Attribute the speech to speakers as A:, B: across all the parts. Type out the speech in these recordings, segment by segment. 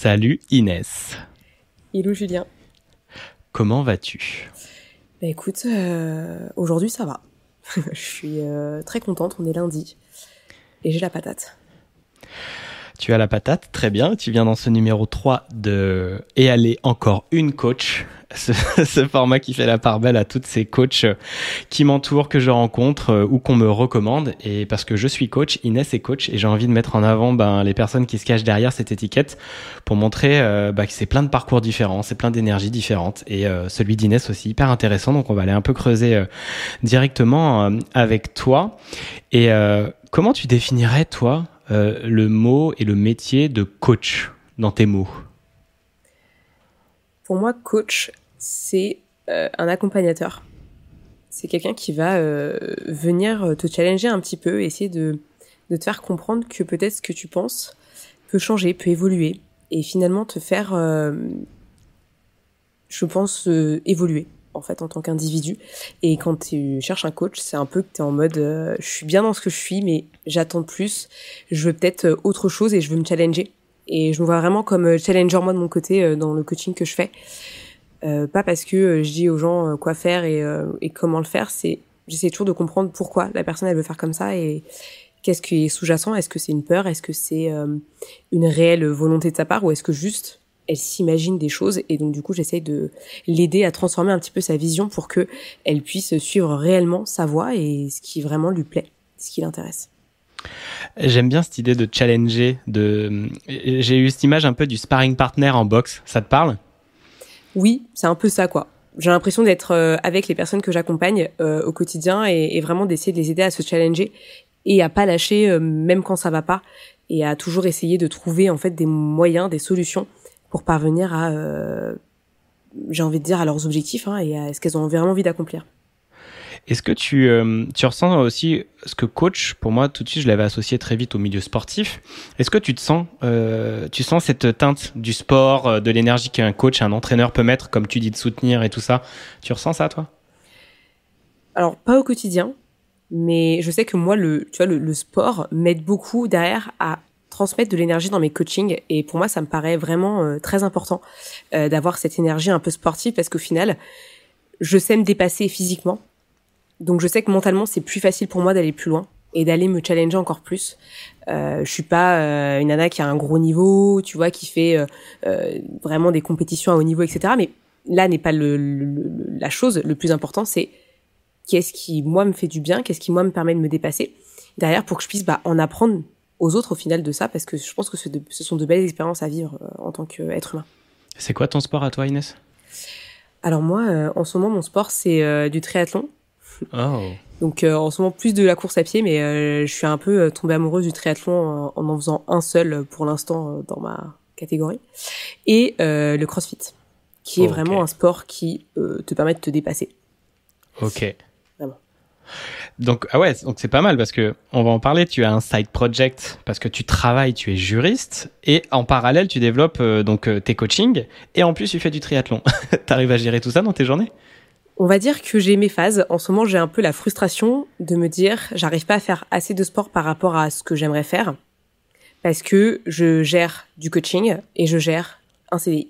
A: Salut Inès.
B: Hello Julien.
A: Comment vas-tu?
B: Bah écoute, euh, aujourd'hui ça va. Je suis euh, très contente, on est lundi et j'ai la patate.
A: Tu as la patate, très bien. Tu viens dans ce numéro 3 de Et aller encore une coach. Ce, format qui fait la part belle à toutes ces coachs qui m'entourent, que je rencontre euh, ou qu'on me recommande. Et parce que je suis coach, Inès est coach, et j'ai envie de mettre en avant ben, les personnes qui se cachent derrière cette étiquette pour montrer euh, ben, que c'est plein de parcours différents, c'est plein d'énergies différentes. Et euh, celui d'Inès aussi hyper intéressant. Donc on va aller un peu creuser euh, directement euh, avec toi. Et euh, comment tu définirais, toi, le mot et le métier de coach dans tes mots
B: Pour moi, coach, c'est euh, un accompagnateur. C'est quelqu'un qui va euh, venir te challenger un petit peu, essayer de, de te faire comprendre que peut-être ce que tu penses peut changer, peut évoluer, et finalement te faire, euh, je pense, euh, évoluer en fait en tant qu'individu. Et quand tu cherches un coach, c'est un peu que tu es en mode euh, je suis bien dans ce que je suis, mais j'attends plus, je veux peut-être euh, autre chose et je veux me challenger. Et je me vois vraiment comme euh, challenger moi de mon côté dans le coaching que je fais. Pas parce que je dis aux gens quoi faire et, comment le faire, c'est j'essaie toujours de comprendre pourquoi la personne veut faire comme ça et qu'est-ce qui est sous-jacent. Est-ce que c'est une peur? Est-ce que c'est une réelle volonté de sa part ou est-ce que juste elle s'imagine des choses et donc du coup j'essaye de l'aider à transformer un petit peu sa vision pour que elle puisse suivre réellement sa voie et ce qui vraiment lui plaît, ce qui l'intéresse.
A: J'aime bien cette idée de challenger. De... J'ai eu cette image un peu du sparring partner en boxe. Ça te parle?
B: Oui, c'est un peu ça quoi. J'ai l'impression d'être euh, avec les personnes que j'accompagne euh, au quotidien et, et vraiment d'essayer de les aider à se challenger et à pas lâcher euh, même quand ça va pas et à toujours essayer de trouver en fait des moyens, des solutions pour parvenir à, euh, j'ai envie de dire, à leurs objectifs hein, et à ce qu'elles ont vraiment envie d'accomplir.
A: Est-ce que tu, euh, tu ressens aussi ce que coach, pour moi, tout de suite, je l'avais associé très vite au milieu sportif. Est-ce que tu te sens, euh, tu sens cette teinte du sport, de l'énergie qu'un coach, un entraîneur peut mettre, comme tu dis, de soutenir et tout ça? Tu ressens ça, toi?
B: Alors, pas au quotidien, mais je sais que moi, le, tu vois, le, le sport m'aide beaucoup derrière à transmettre de l'énergie dans mes coachings. Et pour moi ça me paraît vraiment euh, très important euh, d'avoir cette énergie un peu sportive parce qu'au final je sais me dépasser physiquement. Donc je sais que mentalement c'est plus facile pour moi d'aller plus loin et d'aller me challenger encore plus. Euh, je suis pas une nana qui a un gros niveau tu vois qui fait vraiment des compétitions à haut niveau etc mais là n'est pas la chose. Le plus important c'est qu'est-ce qui moi me fait du bien qu'est-ce qui moi me permet de me dépasser. Derrière pour que je puisse bah, en apprendre aux autres au final de ça parce que je pense que ce, de, ce sont de belles expériences à vivre euh, en tant qu'être humain.
A: C'est quoi ton sport à toi Inès?
B: Alors moi, euh, en ce moment, mon sport c'est euh, du triathlon.
A: Oh.
B: Donc euh, en ce moment plus de la course à pied, mais euh, je suis un peu tombée amoureuse du triathlon en en, en faisant un seul pour l'instant dans ma catégorie et le CrossFit, qui est okay. vraiment un sport qui te permet de te dépasser.
A: Ok. Donc ah ouais, donc c'est pas mal parce que on va en parler. Tu as un side project parce que tu travailles, tu es juriste et en parallèle tu développes euh, donc tes coachings et en plus tu fais du triathlon. T'arrives à gérer tout ça dans tes journées?
B: On va dire que j'ai mes phases. En ce moment, j'ai un peu la frustration de me dire j'arrive pas à faire assez de sport par rapport à ce que j'aimerais faire parce que je gère du coaching et je gère un CDI.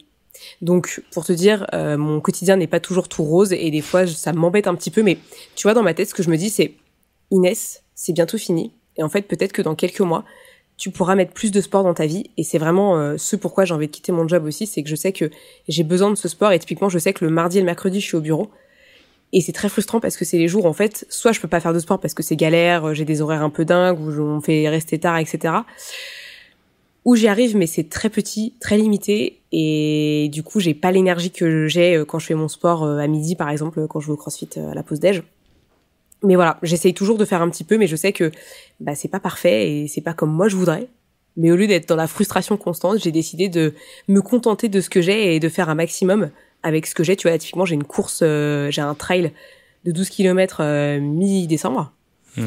B: Donc, pour te dire, euh, mon quotidien n'est pas toujours tout rose et des fois, ça m'embête un petit peu. Mais tu vois, dans ma tête, ce que je me dis, c'est Inès, c'est bientôt fini. Et en fait, peut-être que dans quelques mois, tu pourras mettre plus de sport dans ta vie. Et c'est vraiment euh, ce pourquoi j'ai envie de quitter mon job aussi, c'est que je sais que j'ai besoin de ce sport. Et typiquement, je sais que le mardi et le mercredi, je suis au bureau. Et c'est très frustrant parce que c'est les jours, en fait, soit je peux pas faire de sport parce que c'est galère, j'ai des horaires un peu dingues, où on fait rester tard, etc où j'y arrive, mais c'est très petit, très limité, et du coup, j'ai pas l'énergie que j'ai quand je fais mon sport à midi, par exemple, quand je vais au CrossFit à la pause déj. Mais voilà, j'essaye toujours de faire un petit peu, mais je sais que bah, c'est pas parfait et c'est pas comme moi je voudrais. Mais au lieu d'être dans la frustration constante, j'ai décidé de me contenter de ce que j'ai et de faire un maximum avec ce que j'ai. Tu vois, là, typiquement, j'ai une course, euh, j'ai un trail de 12 km euh, mi-décembre. Mmh.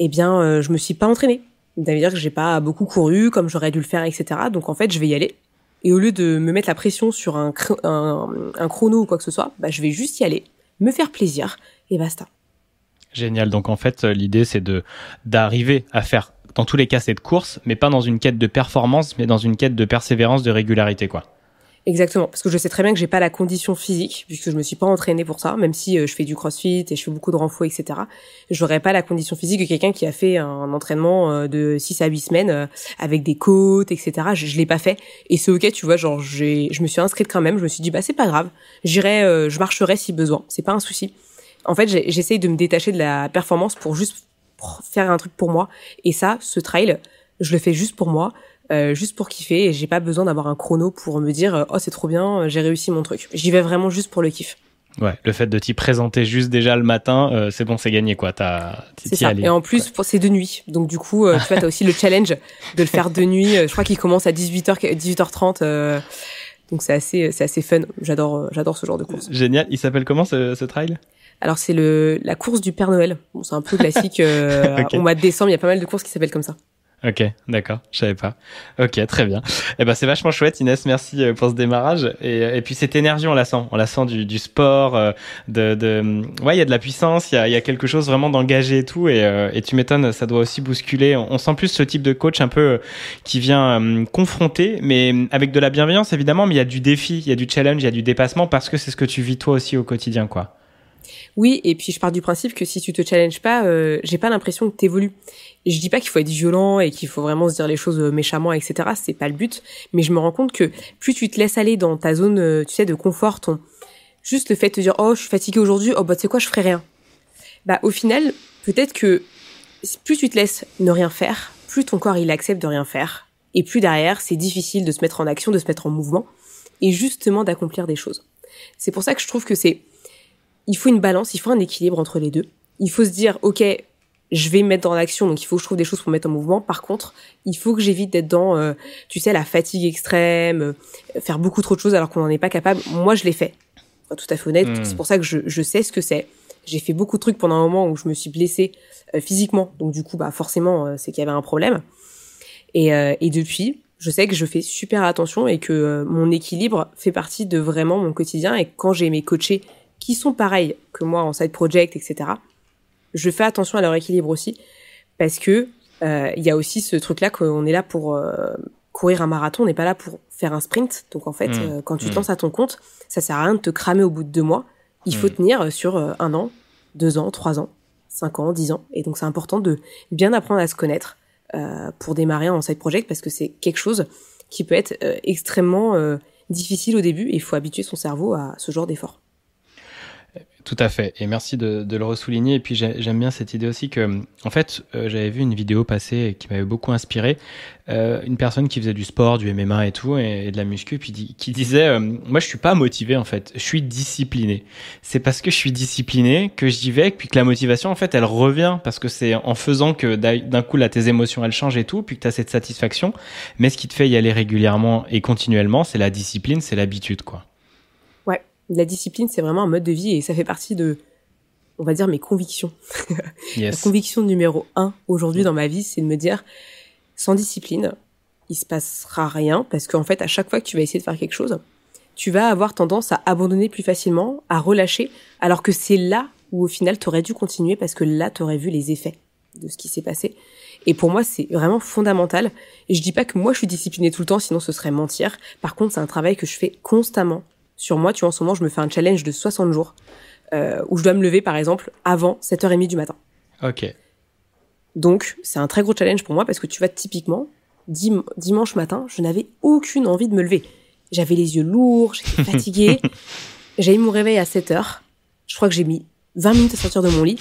B: Eh bien, euh, je me suis pas entraînée ça veut dire que j'ai pas beaucoup couru comme j'aurais dû le faire, etc. Donc en fait, je vais y aller. Et au lieu de me mettre la pression sur un, un, un chrono ou quoi que ce soit, bah, je vais juste y aller, me faire plaisir et basta.
A: Génial. Donc en fait, l'idée c'est de d'arriver à faire dans tous les cas, c'est de course, mais pas dans une quête de performance, mais dans une quête de persévérance, de régularité, quoi.
B: Exactement, parce que je sais très bien que j'ai pas la condition physique, puisque je me suis pas entraînée pour ça, même si euh, je fais du crossfit et je fais beaucoup de renfort, etc. J'aurais pas la condition physique de quelqu'un qui a fait un entraînement euh, de 6 à 8 semaines euh, avec des côtes, etc. Je, je l'ai pas fait. Et c'est ok, tu vois, genre, j'ai, je me suis inscrite quand même, je me suis dit, bah, c'est pas grave, j'irai, je marcherai si besoin, c'est pas un souci. En fait, j'essaye de me détacher de la performance pour juste faire un truc pour moi. Et ça, ce trail, je le fais juste pour moi. Euh, juste pour kiffer et j'ai pas besoin d'avoir un chrono pour me dire oh c'est trop bien j'ai réussi mon truc j'y vais vraiment juste pour le kiff
A: Ouais, le fait de t'y présenter juste déjà le matin, euh, c'est bon, c'est gagné quoi. T'as.
B: C'est ça. Et en plus, c'est de nuit, donc du coup, euh, tu vois, t'as aussi le challenge de le faire de nuit. je crois qu'il commence à 18h, 18h30. donc c'est assez, c'est assez fun. J'adore, j'adore ce genre de course.
A: Génial. Il s'appelle comment ce, ce trail?
B: Alors c'est le la course du Père Noël. Bon, c'est un peu classique. Au mois de décembre, il y a pas mal de courses qui s'appellent comme ça.
A: Ok, d'accord, je savais pas. Ok, très bien. Eh ben c'est vachement chouette, Inès. Merci euh, pour ce démarrage. Et, et puis cette énergie, on la sent, on la sent du, du sport, euh, de, de, ouais, il y a de la puissance, il y a, y a quelque chose vraiment d'engagé et tout. Et, euh, et tu m'étonnes, ça doit aussi bousculer. On, sent plus ce type de coach un peu qui vient confronter, mais avec de la bienveillance évidemment. Mais il y a du défi, il y a du challenge, il y a du dépassement parce que c'est ce que tu vis toi aussi au quotidien, quoi.
B: Oui, et puis je pars du principe que si tu te challenges pas, euh, j'ai pas l'impression que t'évolues. Je dis pas qu'il faut être violent et qu'il faut vraiment se dire les choses euh, méchamment, etc. C'est pas le but. Mais je me rends compte que plus tu te laisses aller dans ta zone, euh, tu sais, de confort, ton juste le fait de te dire oh je suis fatigué aujourd'hui, oh bah tu sais quoi, je ferai rien. Bah au final, peut-être que plus tu te laisses ne rien faire, plus ton corps il accepte de rien faire, et plus derrière c'est difficile de se mettre en action, de se mettre en mouvement, et justement d'accomplir des choses. C'est pour ça que je trouve que c'est il faut une balance, il faut un équilibre entre les deux. Il faut se dire, ok, je vais me mettre dans l'action, donc il faut que je trouve des choses pour me mettre en mouvement. Par contre, il faut que j'évite d'être dans, euh, tu sais, la fatigue extrême, euh, faire beaucoup trop de choses alors qu'on n'en est pas capable. Moi, je l'ai fait. tout à fait honnête. Hmm. C'est pour ça que je, je sais ce que c'est. J'ai fait beaucoup de trucs pendant un moment où je me suis blessée euh, physiquement. Donc du coup, bah forcément, c'est qu'il y avait un problème. Et, et depuis, je sais que je fais super attention et que mon équilibre fait partie de vraiment mon quotidien. Et quand j'ai mes coachés qui sont pareils que moi en side project, etc. Je fais attention à leur équilibre aussi parce que euh, il y a aussi ce truc-là qu'on est là pour euh, courir un marathon, on n'est pas là pour faire un sprint. Donc en fait, mmh. euh, quand tu te mmh. lances à ton compte, ça sert à rien de te cramer au bout de deux mois. Il faut mmh. tenir sur un an, deux ans, trois ans, cinq ans, dix ans. Et donc c'est important de bien apprendre à se connaître pour démarrer en side project parce que c'est quelque chose qui peut être extrêmement difficile au début et il faut habituer son cerveau à ce genre d'effort.
A: Tout à fait. Et merci de, de le ressouligner. Et puis j'aime bien cette idée aussi que, en fait, euh, j'avais vu une vidéo passer qui m'avait beaucoup inspiré. Euh, une personne qui faisait du sport, du MMA et tout, et, de la muscu, puis qui disait, euh, moi je suis pas motivé en fait, je suis discipliné. C'est parce que je suis discipliné que j'y vais, puis que la motivation en fait elle revient parce que c'est en faisant que d'un coup là tes émotions elles changent et tout, puis que tu as cette satisfaction. Mais ce qui te fait y aller régulièrement et continuellement, c'est la discipline, c'est l'habitude quoi
B: la discipline, c'est vraiment un mode de vie et ça fait partie de, on va dire, mes convictions. La conviction numéro un aujourd'hui dans ma vie, c'est de me dire, sans discipline, il se passera rien parce qu'en fait, à chaque fois que tu vas essayer de faire quelque chose, tu vas avoir tendance à abandonner plus facilement, à relâcher, alors que c'est là où au final tu aurais dû continuer parce que là tu aurais vu les effets de ce qui s'est passé. Et pour moi, c'est vraiment fondamental. Et je dis pas que moi je suis disciplinée tout le temps, sinon ce serait mentir. Par contre, c'est un travail que je fais constamment sur moi. Tu vois, en ce moment, je me fais un challenge de 60 jours euh, où je dois me lever, par exemple, avant 7h30 du matin.
A: Ok.
B: Donc, c'est un très gros challenge pour moi parce que tu vois, typiquement, dimanche matin, je n'avais aucune envie de me lever. J'avais les yeux lourds, j'étais fatiguée. j'ai eu mon réveil à 7h. Je crois que j'ai mis 20 minutes à sortir de mon lit.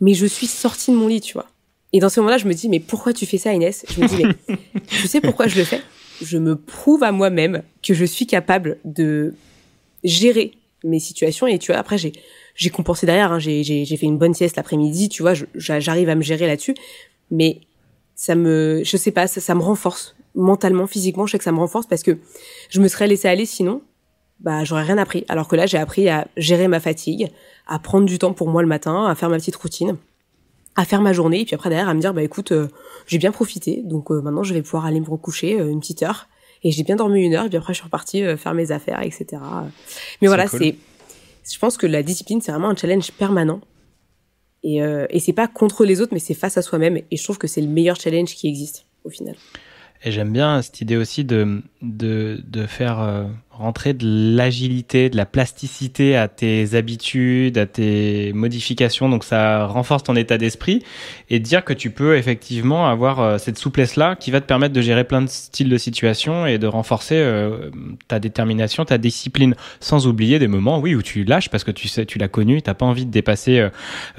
B: Mais je suis sortie de mon lit, tu vois. Et dans ce moment-là, je me dis, mais pourquoi tu fais ça, Inès? Je me dis, mais tu sais pourquoi je le fais? Je me prouve à moi-même que je suis capable de gérer mes situations. Et tu vois après j'ai j'ai compensé derrière hein, j'ai j'ai fait une bonne sieste l'après-midi tu vois j'arrive à me gérer là-dessus. Mais ça me je sais pas ça, ça me renforce mentalement physiquement. Je sais que ça me renforce parce que je me serais laissé aller sinon bah j'aurais rien appris. Alors que là j'ai appris à gérer ma fatigue à prendre du temps pour moi le matin à faire ma petite routine à faire ma journée. Et puis après derrière à me dire bah écoute euh, j'ai bien profité. Donc euh, maintenant je vais pouvoir aller me recoucher euh, une petite heure. Et j'ai bien dormi une heure. Et puis après je suis repartie faire mes affaires etc mais voilà c'est je pense que la discipline c'est vraiment un challenge permanent. Et, et c'est pas contre les autres, mais c'est face à soi-même. Et je trouve que c'est le meilleur challenge qui existe au final.
A: Et j'aime bien cette idée aussi de, de, de faire rentrer de l'agilité, de la plasticité à tes habitudes, à tes modifications. Donc ça renforce ton état d'esprit et dire que tu peux effectivement avoir euh, cette souplesse-là qui va te permettre de gérer plein de styles de situations et de renforcer euh, ta détermination, ta discipline, sans oublier des moments, oui, où tu lâches parce que tu sais, tu l'as connu, t'as pas envie de dépasser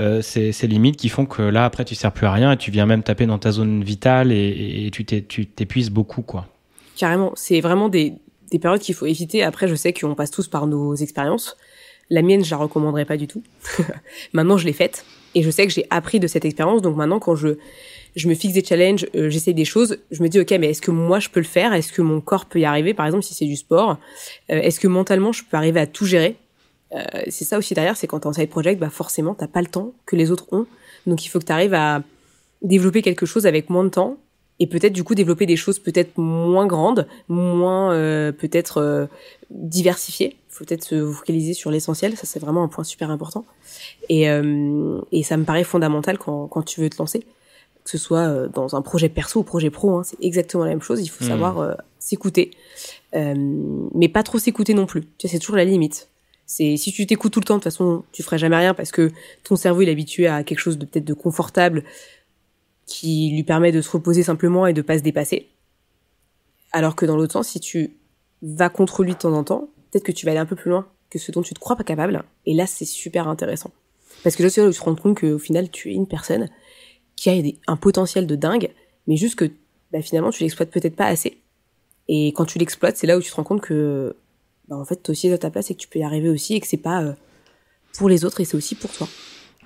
A: euh, ces, limites qui font que là après tu sers plus à rien et tu viens même taper dans ta zone vitale et tu t'épuises beaucoup, quoi.
B: Carrément, c'est vraiment des, des périodes qu'il faut éviter. Après, je sais qu'on passe tous par nos expériences. La mienne, je la recommanderais pas du tout. maintenant, je l'ai faite et je sais que j'ai appris de cette expérience. Donc maintenant, quand je je me fixe des challenges, euh, j'essaie des choses, je me dis ok, mais est-ce que moi je peux le faire? Est-ce que mon corps peut y arriver? Par exemple, si c'est du sport, euh, est-ce que mentalement je peux arriver à tout gérer? Euh, C'est ça aussi derrière, c'est quand t'es en side project, bah forcément t'as pas le temps que les autres ont. Donc il faut que tu arrives à développer quelque chose avec moins de temps et peut-être du coup développer des choses peut-être moins grandes, moins euh, peut-être euh, diversifiées. Il faut peut-être se focaliser sur l'essentiel, ça c'est vraiment un point super important. Et, euh, et ça me paraît fondamental quand, quand tu veux te lancer, que ce soit euh, dans un projet perso ou projet pro, hein, c'est exactement la même chose. Il faut mmh. savoir euh, s'écouter, mais pas trop s'écouter non plus. Tu sais, c'est toujours la limite. C'est si tu t'écoutes tout le temps, de toute façon, tu ferais jamais rien parce que ton cerveau il est habitué à quelque chose de peut-être de confortable, qui lui permet de se reposer simplement et de pas se dépasser. Alors que dans l'autre sens, si tu vas contre lui de temps en temps, peut-être que tu vas aller un peu plus loin que ce dont tu te crois pas capable. Et là, c'est super intéressant. Parce que là, tu te rends compte qu'au final, tu es une personne qui a un potentiel de dingue, mais juste que bah, finalement, tu l'exploites peut-être pas assez. Et quand tu l'exploites, c'est là où tu te rends compte que, bah, en fait, toi aussi à ta place et que tu peux y arriver aussi et que c'est pas euh, pour les autres et c'est aussi pour toi.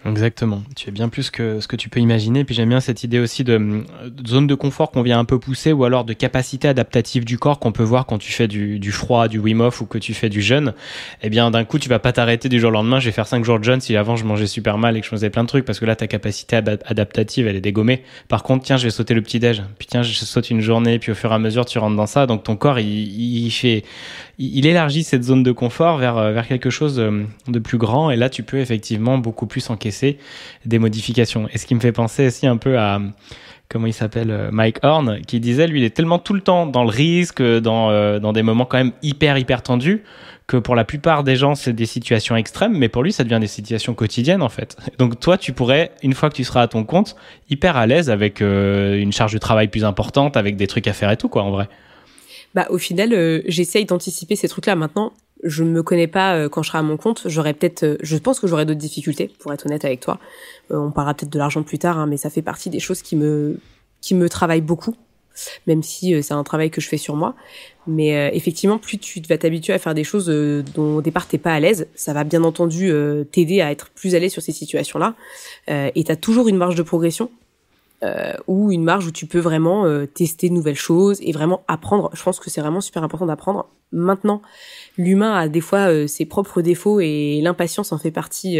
A: Exactement. Tu es bien plus que ce que tu peux imaginer. Puis j'aime bien cette idée aussi de, zone de confort qu'on vient un peu pousser ou alors de capacité adaptative du corps qu'on peut voir quand tu fais du, du, froid, du Wim Hof ou que tu fais du jeûne. Eh bien, d'un coup, tu vas pas t'arrêter du jour au lendemain. Je vais faire cinq jours de jeûne si avant je mangeais super mal et que je faisais plein de trucs parce que là, ta capacité adaptative, elle est dégommée. Par contre, tiens, je vais sauter le petit déj. Puis tiens, je saute une journée. Puis au fur et à mesure, tu rentres dans ça. Donc ton corps, il, il fait, il élargit cette zone de confort vers, vers quelque chose de plus grand. Et là, tu peux effectivement beaucoup plus encaisser des modifications. Et ce qui me fait penser aussi un peu à comment il s'appelle euh, Mike Horn qui disait lui il est tellement tout le temps dans le risque dans euh, dans des moments quand même hyper hyper tendus que pour la plupart des gens c'est des situations extrêmes mais pour lui ça devient des situations quotidiennes en fait donc toi tu pourrais une fois que tu seras à ton compte hyper à l'aise avec euh, une charge de travail plus importante avec des trucs à faire et tout quoi en vrai
B: bah au final j'essaye d'anticiper ces trucs là maintenant je ne me connais pas euh, quand je serai à mon compte. J'aurais peut-être, euh, je pense que j'aurai d'autres difficultés, pour être honnête avec toi. Euh, on parlera peut-être de l'argent plus tard, hein, mais ça fait partie des choses qui me qui me travaillent beaucoup, même si c'est un travail que je fais sur moi. Mais effectivement, plus tu vas t'habituer à faire des choses dont au départ t'es pas à l'aise, ça va bien entendu t'aider à être plus à l'aise sur ces situations-là. et t'as toujours une marge de progression euh, ou une marge où tu peux vraiment euh, tester de nouvelles choses et vraiment apprendre. Je pense que c'est vraiment super important d'apprendre. Maintenant, l'humain a des fois euh, ses propres défauts et l'impatience en fait partie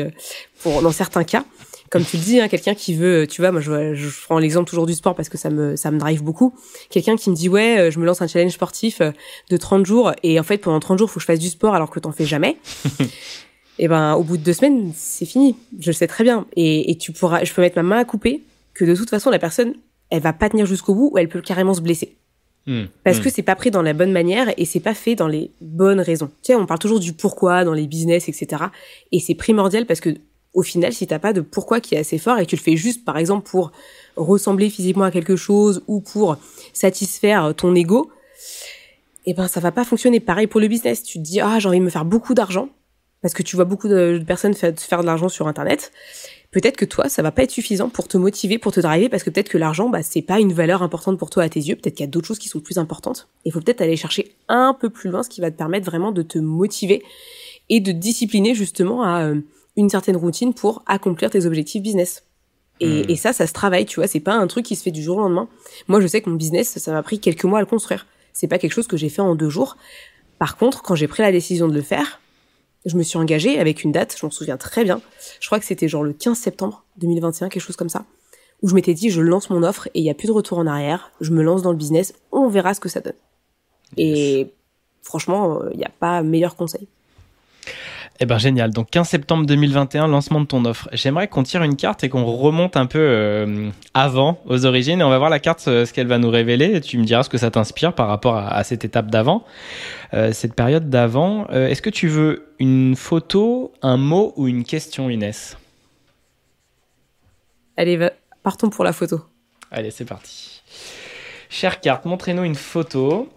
B: pour dans certains cas. Comme tu le dis, hein, quelqu'un qui veut, tu vois, moi je, je prends l'exemple toujours du sport parce que ça me ça me drive beaucoup. Quelqu'un qui me dit ouais, je me lance un challenge sportif de 30 jours et en fait pendant 30 jours faut que je fasse du sport alors que t'en fais jamais. et eh ben au bout de deux semaines c'est fini. Je le sais très bien et, et tu pourras, je peux mettre ma main à couper que de toute façon la personne elle va pas tenir jusqu'au bout ou elle peut carrément se blesser. Hmm. Parce hmm. que c'est pas pris dans la bonne manière et c'est pas fait dans les bonnes raisons. Tu sais, on parle toujours du pourquoi dans les business, etc. Et c'est primordial parce que au final, si t'as pas de pourquoi qui est assez fort et que tu le fais juste, par exemple, pour ressembler physiquement à quelque chose ou pour satisfaire ton ego, eh ben ça va pas fonctionner. Pareil pour le business. Tu te dis ah j'ai envie de me faire beaucoup d'argent parce que tu vois beaucoup de personnes faire de l'argent sur internet peut-être que toi, ça va pas être suffisant pour te motiver, pour te driver, parce que peut-être que l'argent, bah, c'est pas une valeur importante pour toi à tes yeux. Peut-être qu'il y a d'autres choses qui sont plus importantes. Il faut peut-être aller chercher un peu plus loin, ce qui va te permettre vraiment de te motiver et de discipliner justement à euh, une certaine routine pour accomplir tes objectifs business. Et, hmm. et, ça, ça se travaille, tu vois. C'est pas un truc qui se fait du jour au lendemain. Moi, je sais que mon business, ça m'a pris quelques mois à le construire. C'est pas quelque chose que j'ai fait en deux jours. Par contre, quand j'ai pris la décision de le faire, je me suis engagée avec une date, je m'en souviens très bien. Je crois que c'était genre le 15 septembre 2021, quelque chose comme ça, où je m'étais dit je lance mon offre et il y a plus de retour en arrière, je me lance dans le business, on verra ce que ça donne. Et franchement, il n'y a pas meilleur conseil.
A: Eh ben génial. Donc 15 septembre 2021, lancement de ton offre. J'aimerais qu'on tire une carte et qu'on remonte un peu euh, avant, aux origines, et on va voir la carte, euh, ce qu'elle va nous révéler. Et tu me diras ce que ça t'inspire par rapport à, cette étape d'avant, euh, cette période d'avant. Est-ce que tu veux une photo, un mot ou une question, Inès?
B: Allez, partons pour la photo.
A: Allez, c'est parti. Chère carte, montrez-nous une photo.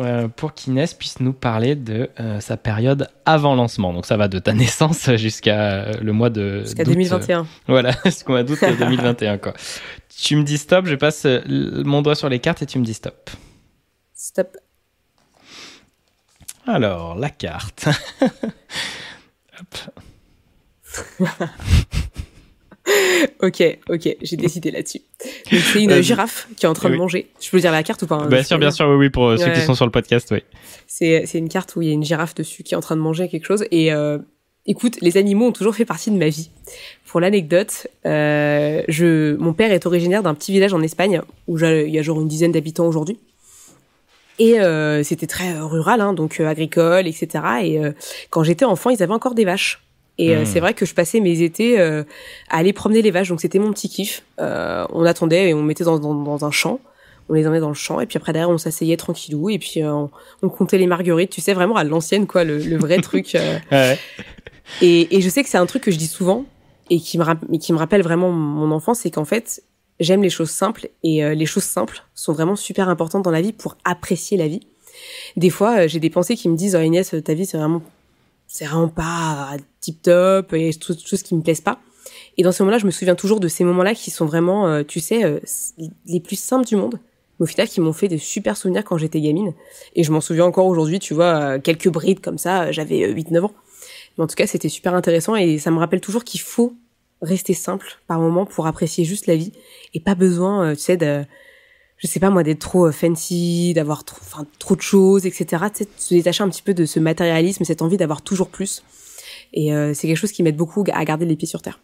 A: Euh, pour qu'Inès puisse nous parler de euh, sa période avant lancement. Donc ça va de ta naissance jusqu'à le mois de
B: jusqu'à 2021.
A: voilà, jusqu'au mois d'août 2021 quoi. Tu me dis stop, je passe mon doigt sur les cartes et tu me dis stop.
B: Stop.
A: Alors, la carte. Hop.
B: ok, ok, j'ai décidé là-dessus. C'est une girafe qui est en train de manger. Je peux dire la carte ou pas
A: hein, Bien sûr, bien sûr, oui, oui, pour euh, ceux qui sont sur le podcast, oui.
B: C'est une carte où il y a une girafe dessus qui est en train de manger quelque chose. Et euh, écoute, les animaux ont toujours fait partie de ma vie. Pour l'anecdote, euh, je, mon père est originaire d'un petit village en Espagne où il y a genre une dizaine d'habitants aujourd'hui. Et euh, c'était très rural, hein, donc euh, agricole, etc. Et quand j'étais enfant, ils avaient encore des vaches. Et euh, hmm. c'est vrai que je passais mes étés euh, à aller promener les vaches, donc c'était mon petit kiff. Euh, on attendait et on mettait dans, dans, dans, un champ, on les emmenait dans le champ, et puis après derrière on s'asseyait tranquillou, et puis on, on, comptait les marguerites, tu sais vraiment à l'ancienne quoi, le, le vrai truc. Ouais. Et, et, je sais que c'est un truc que je dis souvent et qui me, qui me rappelle vraiment mon enfance, c'est qu'en fait j'aime les choses simples et les choses simples sont vraiment super importantes dans la vie pour apprécier la vie. Des fois, j'ai des pensées qui me disent oh, Inès, ta vie c'est vraiment c'est vraiment pas tip top et tout, tout ce qui me plaise pas. Et dans ce moment-là, je me souviens toujours de ces moments-là qui sont vraiment, euh, tu sais, euh, les plus simples du monde. Mais au final, qui m'ont fait des super souvenirs quand j'étais gamine. Et je m'en souviens encore aujourd'hui, tu vois, euh, quelques brides comme ça, j'avais 8-9 ans. Mais en tout cas, c'était super intéressant et ça me rappelle toujours qu'il faut rester simple par moment pour apprécier juste la vie et pas besoin, tu sais, de, je sais pas moi, d'être trop fancy, d'avoir trop, enfin, trop de choses, etc. Tu se détacher un petit peu de ce matérialisme, cette envie d'avoir toujours plus. Et euh, c'est quelque chose qui m'aide beaucoup à garder les pieds sur terre.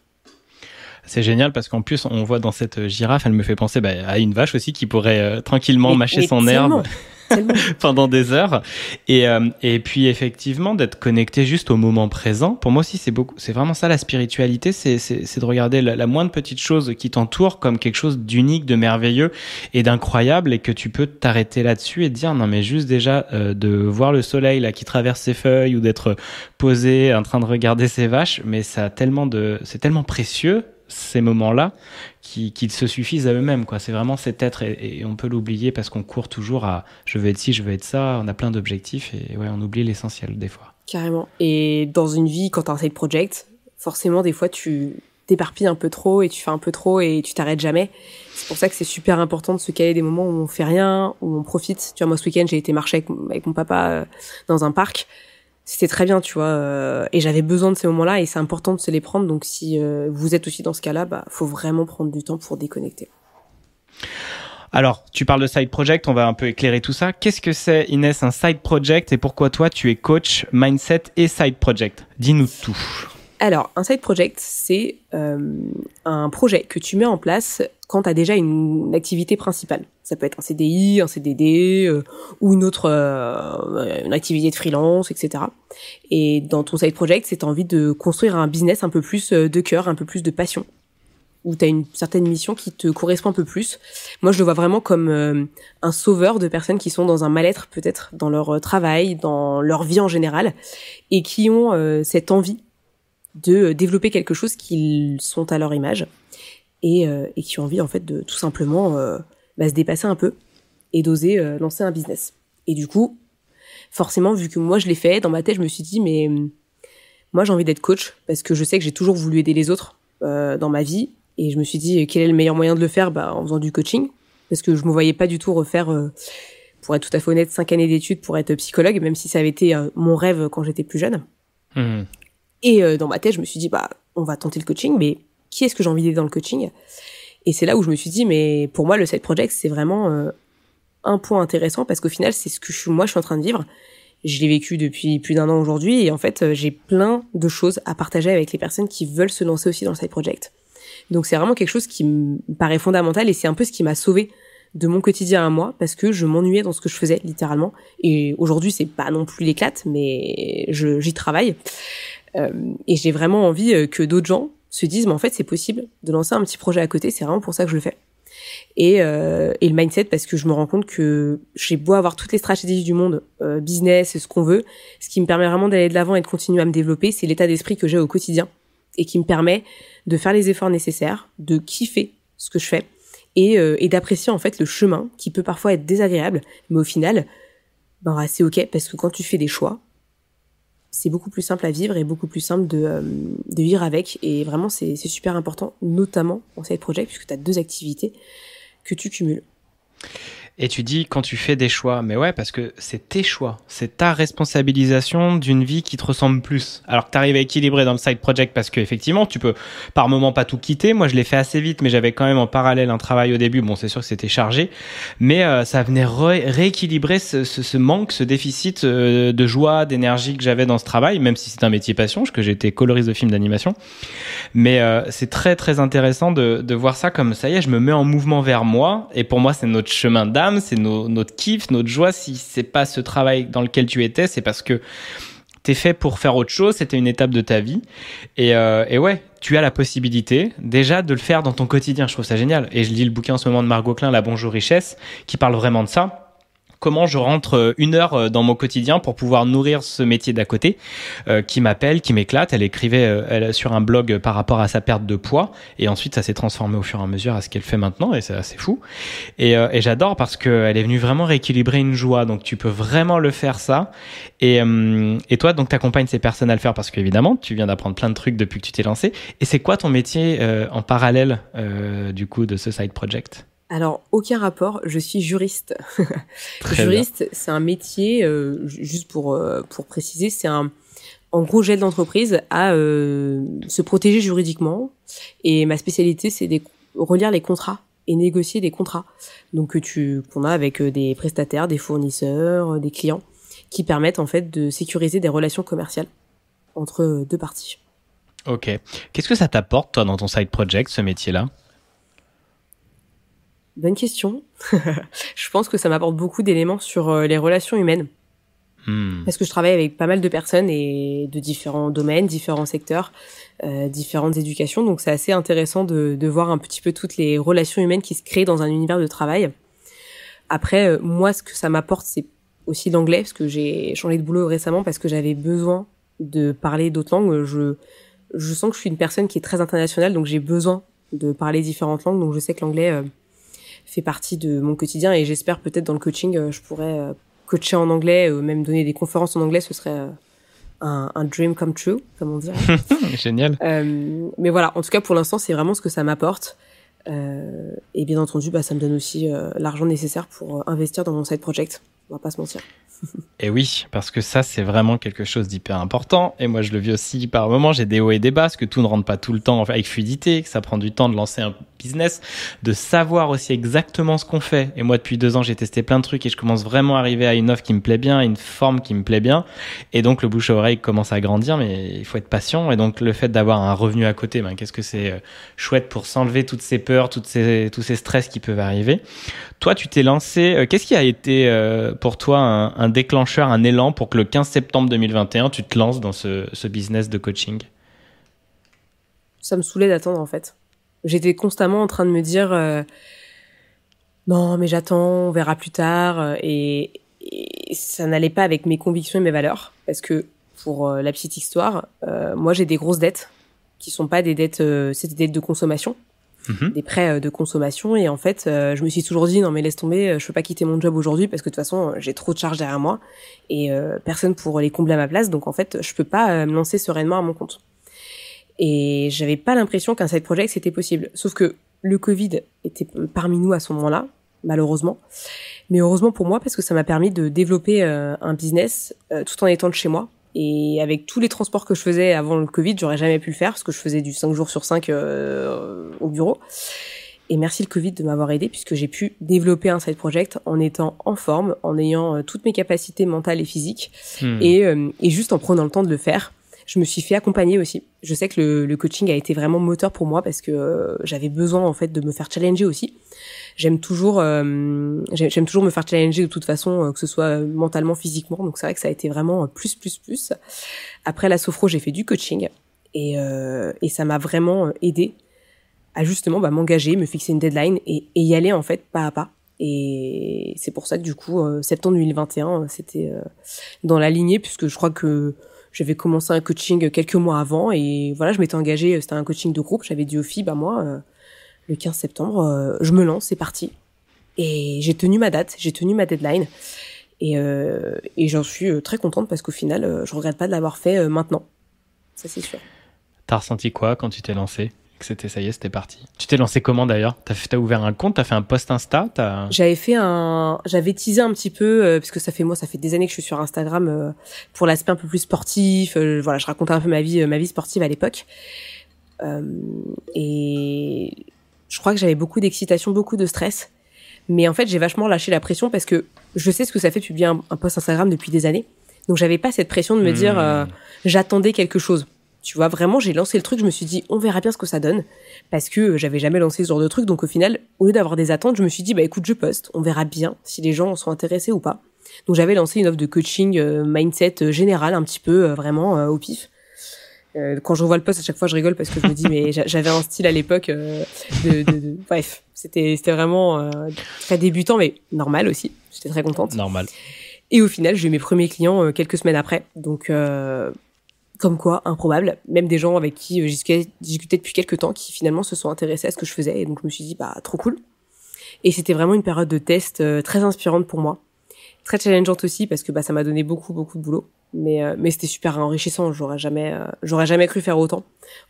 A: C'est génial parce qu'en plus, on voit dans cette girafe, elle me fait penser bah, à une vache aussi qui pourrait euh, tranquillement mâcher son herbe. pendant des heures. Et, euh, et puis effectivement, d'être connecté juste au moment présent. Pour moi aussi, c'est beaucoup, c'est vraiment ça la spiritualité, c'est, c'est, de regarder la, moindre petite chose qui t'entoure comme quelque chose d'unique, de merveilleux et d'incroyable, et que tu peux t'arrêter là-dessus et te dire non mais juste déjà euh, de voir le soleil là qui traverse ses feuilles ou d'être posé en train de regarder ses vaches, mais ça a tellement de, c'est tellement précieux ces moments-là qu'ils se suffisent à eux-mêmes. quoi. C'est vraiment cet être et, on peut l'oublier parce qu'on court toujours à je veux être ci, je veux être ça. On a plein d'objectifs et ouais, on oublie l'essentiel des fois.
B: Carrément. Et dans une vie, quand tu as un side project, forcément des fois tu t'éparpilles un peu trop et tu fais un peu trop et tu t'arrêtes jamais. C'est pour ça que c'est super important de se caler des moments où on fait rien, où on profite. Tu vois, moi ce week-end j'ai été marcher avec, avec mon papa euh, dans un parc c'était très bien, tu vois. Euh, et j'avais besoin de ces moments-là et c'est important de se les prendre. Donc si euh, vous êtes aussi dans ce cas-là, bah faut vraiment prendre du temps pour déconnecter.
A: Alors, tu parles de side project, on va un peu éclairer tout ça. Qu'est-ce que c'est, Inès, un side project et pourquoi toi, tu es coach mindset et side project? Dis-nous tout.
B: Alors, un side project, c'est euh, un projet que tu mets en place quand tu as déjà une, activité principale. Ça peut être un CDI, un CDD euh, ou une autre euh, une activité de freelance, etc. Et dans ton side project, c'est envie de construire un business un peu plus de cœur, un peu plus de passion où tu as une certaine mission qui te correspond un peu plus. Moi, je le vois vraiment comme un sauveur de personnes qui sont dans un mal-être peut-être dans leur travail, dans leur vie en général, et qui ont cette envie de développer quelque chose qu'ils sont à leur image et, euh, qui ont envie en fait de tout simplement euh, bah, se dépasser un peu et d'oser euh, lancer un business. Et du coup, forcément, vu que moi je l'ai fait, dans ma tête, je me suis dit mais moi j'ai envie d'être coach parce que je sais que j'ai toujours voulu aider les autres dans ma vie et je me suis dit quel est le meilleur moyen de le faire? Bah, en faisant du coaching parce que je me voyais pas du tout refaire pour être tout à fait honnête cinq années d'études pour être psychologue même si ça avait été mon rêve quand j'étais plus jeune. Mmh. Et euh, dans ma tête, je me suis dit, bah, on va tenter le coaching, mais qui est-ce que j'ai envie d'aider dans le coaching? Et c'est là où je me suis dit, mais pour moi, le side project, c'est vraiment euh, un point intéressant parce qu'au final, c'est ce que je, moi, je suis en train de vivre. Je l'ai vécu depuis plus d'un an aujourd'hui et en fait, euh, j'ai plein de choses à partager avec les personnes qui veulent se lancer aussi dans le side project. Donc c'est vraiment quelque chose qui me paraît fondamental et c'est un peu ce qui m'a sauvé de mon quotidien à moi parce que je m'ennuyais dans ce que je faisais littéralement et aujourd'hui c'est pas non plus l'éclate mais j'y travaille et j'ai vraiment envie que d'autres gens se disent, mais en fait, c'est possible de lancer un petit projet à côté. C'est vraiment pour ça que je le fais. Et, euh, et le mindset, parce que je me rends compte que j'ai beau avoir toutes les stratégies du monde, euh, business, ce qu'on veut, ce qui me permet vraiment d'aller de l'avant et de continuer à me développer, c'est l'état d'esprit que j'ai au quotidien et qui me permet de faire les efforts nécessaires, de kiffer ce que je fais et, euh, et d'apprécier en fait le chemin qui peut parfois être désagréable, mais au final, ben c'est ok parce que quand tu fais des choix, c'est beaucoup plus simple à vivre et beaucoup plus simple de, euh, de vivre avec. Et vraiment, c'est super important, notamment en side project, puisque tu as deux activités que tu cumules.
A: Et tu dis quand tu fais des choix, mais ouais, parce que c'est tes choix, c'est ta responsabilisation d'une vie qui te ressemble plus. Alors que tu arrives à équilibrer dans le side project parce qu'effectivement, tu peux par moment pas tout quitter. Moi, je l'ai fait assez vite, mais j'avais quand même en parallèle un travail au début. Bon, c'est sûr que c'était chargé, mais euh, ça venait rééquilibrer ce, manque, ce déficit euh, de joie, d'énergie que j'avais dans ce travail, même si c'est un métier passion, que j'étais coloriste de films d'animation. Mais euh, c'est très très intéressant de, voir ça comme ça y est, je me mets en mouvement vers moi, et pour moi, c'est notre chemin c'est notre kiff, notre joie. Si c'est pas ce travail dans lequel tu étais, c'est parce que t'es fait pour faire autre chose. C'était une étape de ta vie. Et, euh, et, ouais, tu as la possibilité déjà de le faire dans ton quotidien. Je trouve ça génial. Et je lis le bouquin en ce moment de Margot Klein, La Bonjour Richesse, qui parle vraiment de ça comment je rentre euh, une heure euh, dans mon quotidien pour pouvoir nourrir ce métier d'à côté euh, qui m'appelle, qui m'éclate. Elle écrivait elle, sur un blog par rapport à sa perte de poids et ensuite ça s'est transformé au fur et à mesure à ce qu'elle fait maintenant et c'est assez fou. Et, et j'adore parce qu'elle est venue vraiment rééquilibrer une joie. Donc tu peux vraiment le faire ça. Et, et toi donc t'accompagnes ces personnes à le faire parce qu'évidemment tu viens d'apprendre plein de trucs depuis que tu t'es lancé. Et c'est quoi ton métier en parallèle du coup de ce side project?
B: Alors, aucun rapport, je suis juriste. juriste, c'est un métier, euh, juste pour, euh, pour préciser, c'est un, en gros, j'aide l'entreprise à euh, se protéger juridiquement. Et ma spécialité, c'est de relire les contrats et négocier des contrats. Donc, que tu, qu'on a avec des prestataires, des fournisseurs, des clients, qui permettent en fait de sécuriser des relations commerciales entre deux parties.
A: Ok. Qu'est-ce que ça t'apporte, toi, dans ton side project, ce métier-là?
B: Bonne question. je pense que ça m'apporte beaucoup d'éléments sur euh, les relations humaines. Hmm. Parce que je travaille avec pas mal de personnes et de différents domaines, différents secteurs, euh, différentes éducations. Donc c'est assez intéressant de, de, voir un petit peu toutes les relations humaines qui se créent dans un univers de travail. Après, euh, moi, ce que ça m'apporte, c'est aussi l'anglais, parce que j'ai changé de boulot récemment parce que j'avais besoin de parler d'autres langues. Je, je sens que je suis une personne qui est très internationale, donc j'ai besoin de parler différentes langues. Donc je sais que l'anglais... Euh, fait partie de mon quotidien et j'espère peut-être dans le coaching, euh, je pourrais euh, coacher en anglais, ou même donner des conférences en anglais, ce serait euh, un, un, dream come true, comme on dit.
A: Génial.
B: Euh, mais voilà, en tout cas pour l'instant, c'est vraiment ce que ça m'apporte. Euh, et bien entendu, bah, ça me donne aussi l'argent nécessaire pour investir dans mon side project. On va pas se mentir.
A: Et oui, parce que ça, c'est vraiment quelque chose d'hyper important. Et moi, je le vis aussi par moments. J'ai des hauts et des bas, parce que tout ne rentre pas tout le temps avec fluidité, que ça prend du temps de lancer un business, de savoir aussi exactement ce qu'on fait. Et moi, depuis deux ans, j'ai testé plein de trucs et je commence vraiment à arriver à une offre qui me plaît bien, une forme qui me plaît bien. Et donc, le bouche à oreille commence à grandir, mais il faut être patient. Et donc, le fait d'avoir un revenu à côté, ben, qu'est-ce que c'est euh, chouette pour s'enlever toutes ces peurs, toutes ces, tous ces stress qui peuvent arriver. Toi, tu t'es lancé. Euh, qu'est-ce qui a été euh, pour toi un, un déclencheur, un élan pour que le 15 septembre 2021, tu te lances dans ce, ce business de coaching?
B: Ça me saoulait d'attendre en fait. J'étais constamment en train de me dire euh, non mais j'attends, on verra plus tard euh, et, ça n'allait pas avec mes convictions et mes valeurs. Parce que pour euh, la petite histoire, moi j'ai des grosses dettes qui sont pas des dettes, c'est des dettes de consommation, mhm. des prêts de consommation. Et en fait je me suis toujours dit non mais laisse tomber, je peux pas quitter mon job aujourd'hui parce que de toute façon j'ai trop de charges derrière moi. Et personne pour les combler à ma place. Donc en fait je peux pas me lancer sereinement à mon compte. Et j'avais pas l'impression qu'un side project c'était possible. Sauf que le Covid était parmi nous à ce moment-là, malheureusement. Mais heureusement pour moi parce que ça m'a permis de développer euh, un business euh, tout en étant de chez moi. Et avec tous les transports que je faisais avant le Covid, j'aurais jamais pu le faire parce que je faisais du 5 jours sur 5 euh, au bureau. Et merci le Covid de m'avoir aidé puisque j'ai pu développer un side project en étant en forme, en ayant toutes mes capacités mentales et physiques hmm. et, et juste en prenant le temps de le faire je me suis fait accompagner aussi. Je sais que le, le coaching a été vraiment moteur pour moi parce que euh, j'avais besoin en fait de me faire challenger aussi. j'aime toujours, euh, j'aime toujours me faire challenger de toute façon, euh, que ce soit mentalement, physiquement. Donc c'est vrai que ça a été vraiment plus, plus, plus. Après la sophro, j'ai fait du coaching et, et ça m'a vraiment aidé à justement bah, m'engager, me fixer une deadline et, et, y aller en fait pas à pas. Et c'est pour ça que du coup, septembre 2021, c'était dans la lignée puisque je crois que j'avais commencé un coaching quelques mois avant et voilà, je m'étais engagée, c'était un coaching de groupe, j'avais dit aux filles, bah moi, euh, le 15 septembre, euh, je me lance, c'est parti. Et j'ai tenu ma date, j'ai tenu ma deadline. Et, euh, j'en suis très contente parce qu'au final, je regrette pas de l'avoir fait maintenant. Ça, c'est sûr.
A: T'as ressenti quoi quand tu t'es c'était ça y est, c'était parti. Tu t'es lancé comment d'ailleurs? T'as as ouvert un compte, t'as fait un post Insta,
B: J'avais fait un, j'avais teasé un petit peu euh, parce que ça fait moi, ça fait des années que je suis sur Instagram euh, pour l'aspect un peu plus sportif. Euh, voilà, je racontais un peu ma vie, ma vie sportive à l'époque. et je crois que j'avais beaucoup d'excitation, beaucoup de stress. Mais en fait, j'ai vachement lâché la pression parce que je sais ce que ça fait de publier un, post Instagram depuis des années. Donc j'avais pas cette pression de me dire hmm. j'attendais quelque chose. Tu vois, vraiment, j'ai lancé le truc, je me suis dit, on verra bien ce que ça donne. Parce que euh, j'avais jamais lancé ce genre de truc. Donc au final, au lieu d'avoir des attentes, je me suis dit, bah écoute, je poste, on verra bien si les gens sont intéressés ou pas. Donc j'avais lancé une offre de coaching euh, mindset euh, général, un petit peu vraiment au pif. quand je revois le post, à chaque fois, je rigole parce que je me dis, mais j'avais un style à l'époque de, de, de, bref, c'était c'était vraiment très débutant, mais normal aussi. J'étais très contente.
A: Normal.
B: Et au final, j'ai eu mes premiers clients quelques semaines après. Donc comme quoi, improbable. Même des gens avec qui euh, j'ai discuté depuis quelques temps qui finalement se sont intéressés à ce que je faisais. Et donc je me suis dit, bah trop cool. Et c'était vraiment une période de test euh, très inspirante pour moi. Très challengeante aussi parce que bah, ça m'a donné beaucoup, beaucoup de boulot. Mais, euh, mais c'était super enrichissant. J'aurais jamais, j'aurais jamais cru faire autant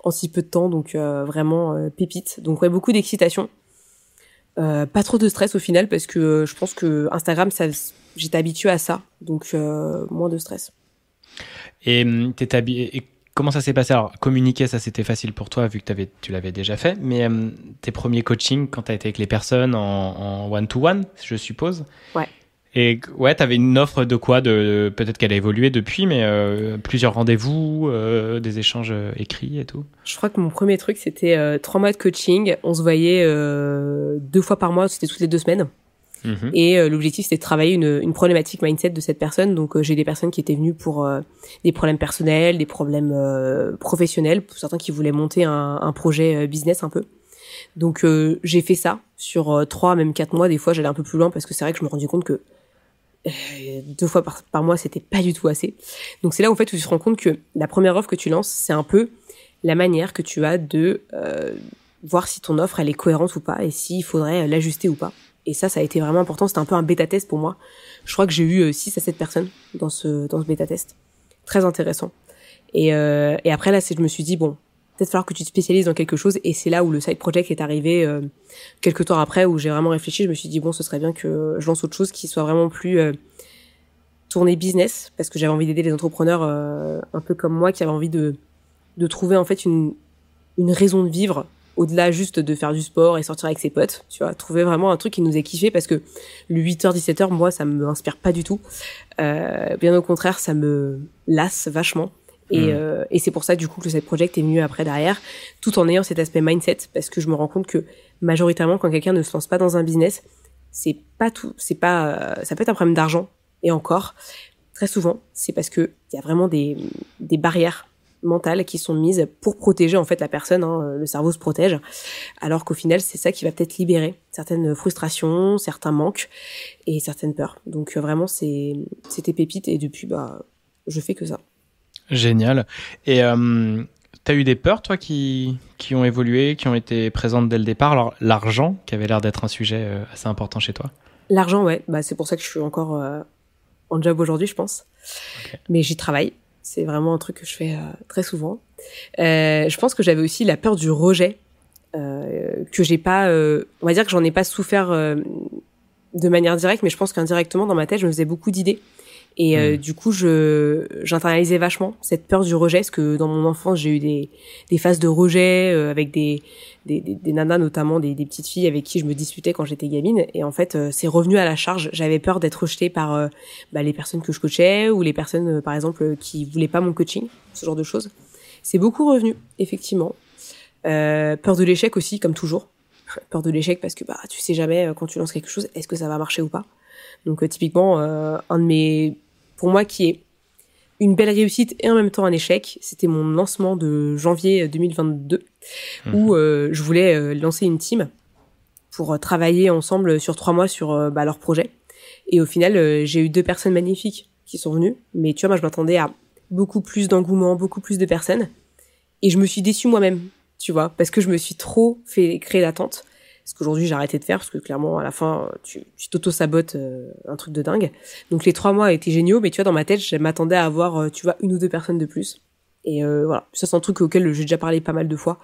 B: en si peu de temps. Donc vraiment pépite. Donc ouais, beaucoup d'excitation. pas trop de stress au final parce que je pense que Instagram, ça, j'étais habituée à ça. Donc moins de stress.
A: Et, hum, et comment ça s'est passé? Alors, communiquer, ça c'était facile pour toi vu que avais, tu l'avais déjà fait. Mais hum, tes premiers coachings, quand tu as été avec les personnes en one-to-one, je suppose?
B: Ouais.
A: Et ouais, tu avais une offre de quoi? De, Peut-être qu'elle a évolué depuis, mais euh, plusieurs rendez-vous, euh, des échanges euh, écrits et tout?
B: Je crois que mon premier truc, c'était trois mois de coaching. On se voyait deux fois par mois, c'était toutes les deux semaines. Mhm. Et euh, l'objectif, c'était de travailler une, une, problématique mindset de cette personne. Donc, euh, j'ai des personnes qui étaient venues pour euh, des problèmes personnels, des problèmes professionnels, pour certains qui voulaient monter un, un projet business un peu. Donc, j'ai fait ça sur trois, même quatre mois. Des fois, j'allais un peu plus loin parce que c'est vrai que je me rendais compte que deux fois par, par mois, c'était pas du tout assez. Donc, c'est là en fait où tu te rends compte que la première offre que tu lances, c'est un peu la manière que tu as de voir si ton offre elle est cohérente ou pas et s'il faudrait l'ajuster ou pas. Et ça, ça a été vraiment important. C'était un peu un bêta-test pour moi. Je crois que j'ai eu 6 euh, à 7 personnes dans ce, dans ce bêta-test. Très intéressant. Et, euh, et après, là, je me suis dit, bon, peut-être falloir que tu te spécialises dans quelque chose. Et c'est là où le side project est arrivé euh, quelques temps après, où j'ai vraiment réfléchi. Je me suis dit, bon, ce serait bien que je lance autre chose qui soit vraiment plus euh, tourné business, parce que j'avais envie d'aider les entrepreneurs euh, un peu comme moi, qui avaient envie de, de trouver en fait une, une raison de vivre au-delà juste de faire du sport et sortir avec ses potes, tu vois, trouver vraiment un truc qui nous est kiffé parce que le 8h 17h moi ça me inspire pas du tout. Euh, bien au contraire, ça me lasse vachement. Et, hmm. euh, et c'est pour ça du coup que cette project est mieux après derrière, tout en ayant cet aspect mindset parce que je me rends compte que majoritairement quand quelqu'un ne se lance pas dans un business, c'est pas tout, c'est pas, euh, ça peut être un problème d'argent et encore très souvent c'est parce que il y a vraiment des des barrières mentales qui sont mises pour protéger en fait la personne. Hein, le cerveau se protège, alors qu'au final c'est ça qui va peut-être libérer certaines frustrations, certains manques et certaines peurs. Donc euh, vraiment c'est c'était pépite et depuis bah je fais que ça.
A: Génial. Et euh, T'as eu des peurs, toi, qui, qui ont évolué, qui ont été présentes dès le départ? Alors, l'argent, qui avait l'air d'être un sujet euh, assez important chez toi?
B: L'argent, ouais. Bah, c'est pour ça que je suis encore euh, en job aujourd'hui, je pense. Mais j'y travaille. C'est vraiment un truc que je fais euh, très souvent. Euh, je pense que j'avais aussi la peur du rejet, euh, que j'ai pas, on va dire que j'en ai pas souffert de manière directe, mais je pense qu'indirectement dans ma tête, je me faisais beaucoup d'idées. Et euh, hmm. du coup, je j'internalisais vachement cette peur du rejet, parce que dans mon enfance, j'ai eu des, des phases de rejet euh, avec des, des, des, des, nanas, notamment des, des petites filles avec qui je me disputais quand j'étais gamine. Et en fait, euh, c'est revenu à la charge. J'avais peur d'être rejetée par bah, les personnes que je coachais ou les personnes, par exemple, qui voulaient pas mon coaching, ce genre de choses. C'est beaucoup revenu, effectivement. peur de l'échec aussi, comme toujours. peur de l'échec parce que bah tu sais jamais quand tu lances quelque chose, est-ce que ça va marcher ou pas? Donc typiquement un de mes pour moi qui est une belle réussite et en même temps un échec. C'était mon lancement de janvier 2022 mhm. où euh, je voulais euh, lancer une team pour euh, travailler ensemble sur trois mois sur bah, leur projet. Et au final, j'ai eu deux personnes magnifiques qui sont venues. Mais tu vois, moi, je m'attendais à beaucoup plus d'engouement, beaucoup plus de personnes. Et je me suis déçue moi-même, tu vois, parce que je me suis trop fait créer d'attente ce qu'aujourd'hui j'ai arrêté de faire parce que clairement à la fin tu tu t'auto-sabotes euh, un truc de dingue. Donc les trois mois étaient géniaux, mais tu vois dans ma tête je m'attendais à avoir euh, tu vois une ou deux personnes de plus. Et euh, voilà, ça c'est un truc auquel j'ai déjà parlé pas mal de fois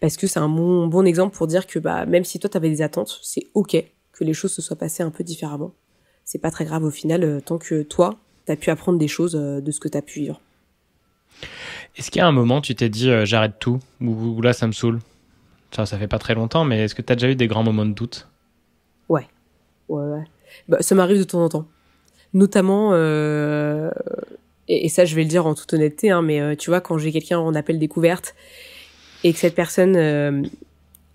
B: parce que c'est un bon bon exemple pour dire que bah même si toi t'avais des attentes, c'est ok que les choses se soient passées un peu différemment. C'est pas très grave au final tant que toi t'as pu apprendre des choses de ce que t'as pu vivre.
A: Est-ce qu'il y a un moment tu t'es dit j'arrête tout ou là ça me saoule? Ça, ça fait pas très longtemps, mais est-ce que tu as déjà eu des grands moments de doute?
B: Ouais. Ouais, ouais. Bah, ça m'arrive de temps en temps. Notamment, euh, et, ça je vais le dire en toute honnêteté, hein, mais euh, tu vois, quand j'ai quelqu'un en appel découverte et que cette personne euh,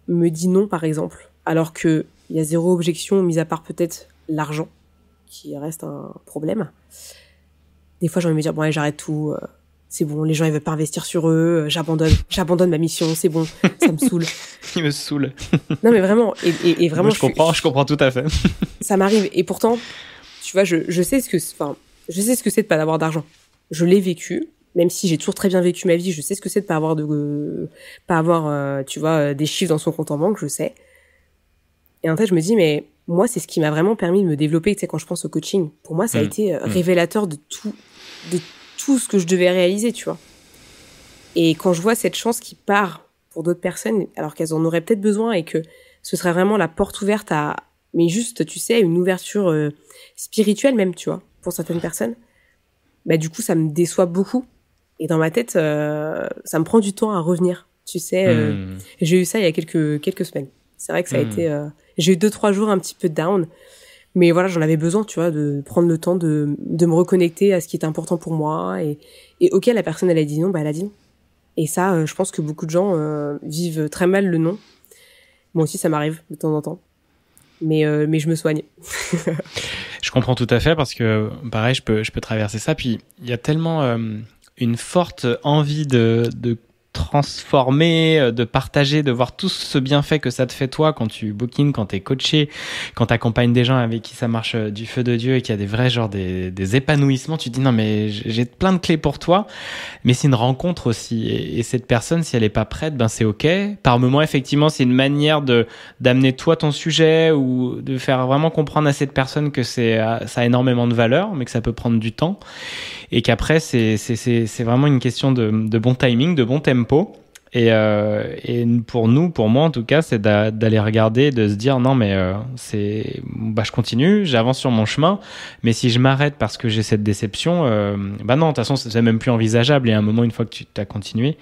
B: me dit non, par exemple, alors qu'il y a zéro objection, mis à part peut-être l'argent, qui reste un problème, des fois j'ai envie de me dire, bon, allez, j'arrête tout, c'est bon, les gens ils veulent pas investir sur eux, euh, j'abandonne, j'abandonne ma mission, c'est bon, ça me saoule.
A: Il me saoule.
B: non mais vraiment, et, et, vraiment.
A: je, comprends, je, comprends tout à fait.
B: ça m'arrive, et pourtant, tu vois, je, je sais ce que, enfin, je sais ce que c'est de pas avoir d'argent. Je l'ai vécu, même si j'ai toujours très bien vécu ma vie, je sais ce que c'est de pas avoir de, pas avoir, euh, tu vois, euh, des chiffres dans son compte en banque, je sais. Et en fait, je me dis, mais moi, c'est ce qui m'a vraiment permis de me développer. Tu sais, quand je pense au coaching, pour moi, ça a mm. été mm. révélateur de tout, de tout ce que je devais réaliser, tu vois. Et quand je vois cette chance qui part pour d'autres personnes, alors qu'elles en auraient peut-être besoin et que ce serait vraiment la porte ouverte à, mais juste, tu sais, une ouverture euh, spirituelle même, tu vois, pour certaines personnes, bah du coup, ça me déçoit beaucoup. Et dans ma tête, euh, ça me prend du temps à revenir. Tu sais, euh, hmm. j'ai eu ça il y a quelques quelques semaines. C'est vrai que ça a hmm. été, j'ai eu deux trois jours un petit peu down, mais voilà, j'en avais besoin, tu vois, de prendre le temps de, de me reconnecter à ce qui est important pour moi. Et, et ok, la personne, elle a dit non, bah elle a dit non. Et ça, euh, je pense que beaucoup de gens euh, vivent très mal le non. Moi aussi, ça m'arrive de temps en temps. Mais, euh, mais je me soigne.
A: je comprends tout à fait parce que, pareil, je peux, je peux traverser ça. Puis, il y a tellement une forte envie de, de transformer, euh, de partager, de voir tout ce bienfait que ça te fait toi quand tu bookings, quand t'es coaché, quand t'accompagnes des gens avec qui ça marche euh, du feu de Dieu et qu'il y a des vrais genre des, des épanouissements, tu dis non mais j'ai plein de clés pour toi, mais c'est une rencontre aussi. Et, cette personne si elle est pas prête, ben c'est ok. Par moment effectivement c'est une manière de d'amener toi ton sujet ou de faire vraiment comprendre à cette personne que c'est euh, ça a énormément de valeur, mais que ça peut prendre du temps et qu'après c'est c'est vraiment une question de, de bon timing, de bon tempo. Et, euh, et, pour nous, pour moi en tout cas, c'est d'aller regarder, de se dire non mais euh, c'est, bah je continue, j'avance sur mon chemin, mais si je m'arrête parce que j'ai cette déception, euh, bah non, de toute façon c'est même plus envisageable. Et à un moment, une fois que tu as continué,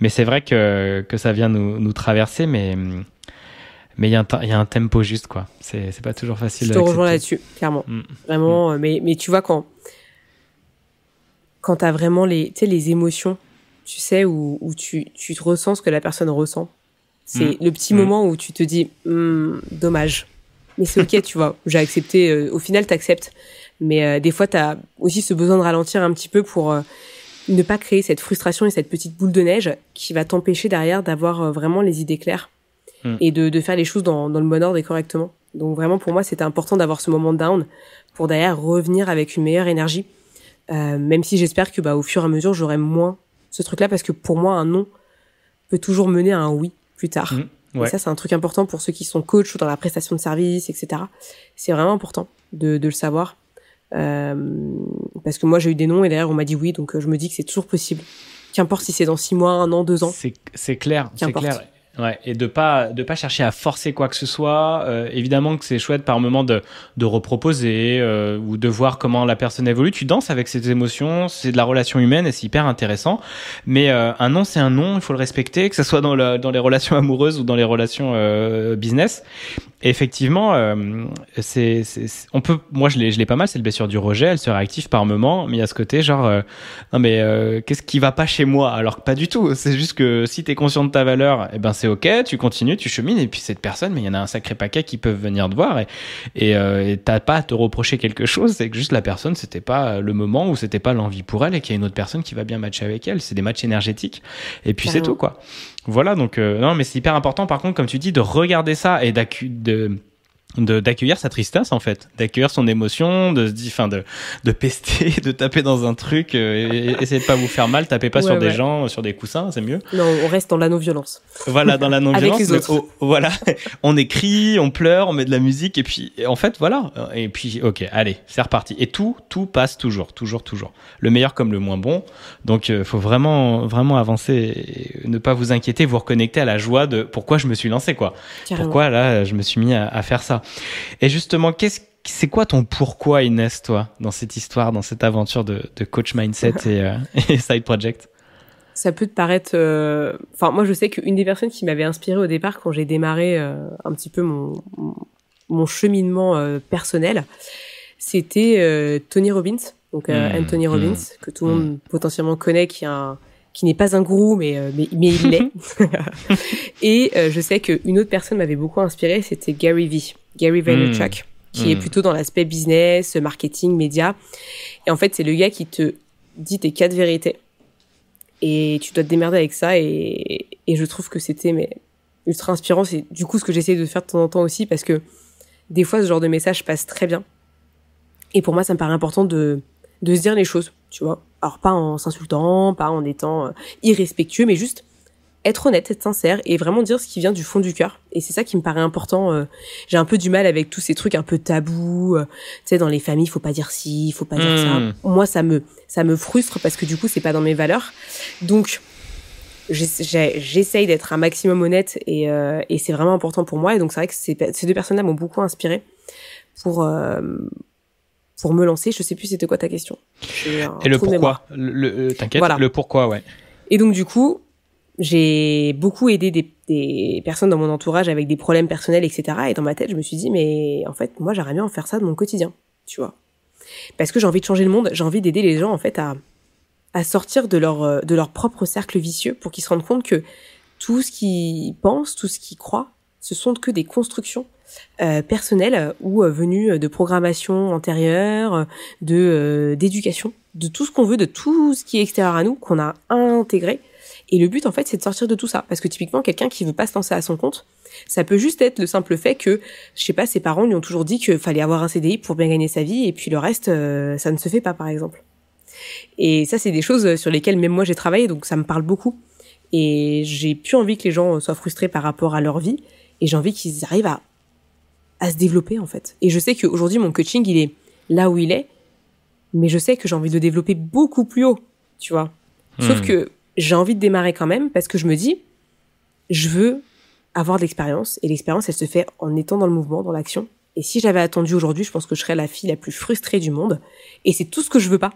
A: mais c'est vrai que que ça vient nous, nous traverser, mais mais il y, a un, y a un tempo juste quoi. C'est c'est pas toujours facile.
B: Je te rejoins là-dessus, clairement, mm. vraiment. Mm. Mais mais tu vois quand quand t'as vraiment les, tu sais, les émotions, tu sais, où, où tu, tu te ressens ce que la personne ressent. C'est mm. le petit mm. moment où tu te dis, hmm, dommage. Mais c'est ok, tu vois. J'ai accepté. Euh, au final, t'acceptes. Mais euh, des fois, t'as aussi ce besoin de ralentir un petit peu pour euh, ne pas créer cette frustration et cette petite boule de neige qui va t'empêcher derrière d'avoir vraiment les idées claires mm. et de, de faire les choses dans, dans le bon ordre et correctement. Donc vraiment, pour moi, c'était important d'avoir ce moment down pour derrière revenir avec une meilleure énergie euh, même si j'espère que bah, au fur et à mesure, j'aurai moins ce truc-là, parce que pour moi, un non peut toujours mener à un oui plus tard. Mmh, et ça, c'est un truc important pour ceux qui sont coach ou dans la prestation de service, etc. C'est vraiment important de, de le savoir. Euh, parce que moi, j'ai eu des noms et derrière, on m'a dit oui, donc euh, je me dis que c'est toujours possible. Qu'importe si c'est dans six mois, un an, deux ans.
A: C'est clair, c'est clair. Ouais, et de pas de pas chercher à forcer quoi que ce soit. Euh, évidemment que c'est chouette par moment de de reproposer euh, ou de voir comment la personne évolue. Tu danses avec ses émotions, c'est de la relation humaine et c'est hyper intéressant. Mais euh, un non, c'est un non, il faut le respecter, que ce soit dans dans les relations amoureuses ou dans les relations business. effectivement, euh, c'est, on peut, moi je l'ai, je l'ai pas mal, c'est le blessure du rejet, elle se réactive par moment, mais il y a ce côté genre, euh, non mais euh, qu'est-ce qui va pas chez moi Alors que pas du tout, c'est juste que si tu es conscient de ta valeur, eh ben c'est ok, tu continues, tu chemines, et puis cette personne, mais il y en a un sacré paquet qui peuvent venir te voir, et, et, t'as pas à te reprocher quelque chose, c'est que juste la personne, c'était pas le moment ou c'était pas l'envie pour elle, et qu'il y a une autre personne qui va bien matcher avec elle, c'est des matchs énergétiques, et puis c'est tout quoi. Voilà, donc non, mais c'est hyper important par contre, comme tu dis, de regarder ça et de d'accueillir sa tristesse en fait, d'accueillir son émotion, de se dire, enfin de de pester, de taper dans un truc, euh, et, essayez de pas vous faire mal, tapez pas sur des gens, sur des coussins, c'est mieux.
B: Non, on reste dans la non-violence.
A: Voilà, dans la non-violence. voilà, on écrit, on pleure, on met de la musique, et puis en fait voilà, et puis ok, allez, c'est reparti. Et tout, tout passe toujours, toujours, toujours. Le meilleur comme le moins bon. Donc euh, faut vraiment, vraiment avancer, et ne pas vous inquiéter, vous reconnecter à la joie de pourquoi je me suis lancé quoi. Pourquoi là je me suis mis à faire ça. Et justement, qu'est-ce c'est quoi ton pourquoi Inès, toi, dans cette histoire, dans cette aventure de, coach mindset euh, et, side project?
B: Ça peut te paraître. Euh, enfin, moi, je sais qu'une des personnes qui m'avait inspiré au départ quand j'ai démarré euh, un petit peu mon, mon cheminement personnel, c'était Tony Robbins, donc hmm, Anthony Robbins, hmm, que tout le monde hmm. potentiellement connaît, qui n'est pas un gourou, mais, mais, mais il l'est. et je sais qu'une autre personne m'avait beaucoup inspiré, c'était Gary Vee. Gary Vaynerchuk, hmm. qui est hmm. plutôt dans l'aspect business, marketing, média. Et en fait, c'est le gars qui te dit tes quatre vérités. Et tu dois te démerder avec ça. Et, et je trouve que c'était mais ultra inspirant. C'est du coup ce que j'essaie de faire de temps en temps aussi parce que des fois, ce genre de message passe très bien. Et pour moi, ça me paraît important de, de se dire les choses, tu vois. Alors pas en s'insultant, pas en étant euh, irrespectueux, mais juste être honnête, être sincère et vraiment dire ce qui vient du fond du cœur. Et c'est ça qui me paraît important. Euh, j'ai un peu du mal avec tous ces trucs un peu tabous. Euh, tu sais, dans les familles, il faut pas dire ci, il faut pas dire ça. Hmm. Moi, ça me ça me frustre parce que du coup, c'est pas dans mes valeurs. Donc, j'essaye d'être un maximum honnête et, euh, et c'est vraiment important pour moi. Et donc, c'est vrai que ces, deux personnes-là m'ont beaucoup inspiré pour pour me lancer. Je sais plus c'était quoi ta question.
A: Et le pourquoi? le, T'inquiète, le pourquoi, ouais.
B: Et donc du coup, j'ai beaucoup aidé des, des, personnes dans mon entourage avec des problèmes personnels, etc. Et dans ma tête, je me suis dit, mais en fait, moi, j'aimerais bien en faire ça de mon quotidien, tu vois. Parce que j'ai envie de changer le monde, j'ai envie d'aider les gens, en fait, à, à sortir de leur, de leur propre cercle vicieux pour qu'ils se rendent compte que tout ce qu'ils pensent, tout ce qu'ils croient, ce sont que des constructions euh, personnelles ou euh, venues de programmation antérieure, de euh, d'éducation, de tout ce qu'on veut, de tout ce qui est extérieur à nous, qu'on a intégré et le but, en fait, c'est de sortir de tout ça. Parce que typiquement, quelqu'un qui veut pas se lancer à son compte, ça peut juste être le simple fait que, je sais pas, ses parents lui ont toujours dit qu'il fallait avoir un CDI pour bien gagner sa vie, et puis le reste, euh, ça ne se fait pas, par exemple. Et ça, c'est des choses sur lesquelles même moi j'ai travaillé, donc ça me parle beaucoup. Et j'ai plus envie que les gens soient frustrés par rapport à leur vie, et j'ai envie qu'ils arrivent à, à se développer, en fait. Et je sais qu'aujourd'hui, mon coaching, il est là où il est, mais je sais que j'ai envie de le développer beaucoup plus haut, tu vois. Sauf hmm. que j'ai envie de démarrer quand même parce que je me dis, je veux avoir de l'expérience et l'expérience, elle se fait en étant dans le mouvement, dans l'action. Et si j'avais attendu aujourd'hui, je pense que je serais la fille la plus frustrée du monde. Et c'est tout ce que je veux pas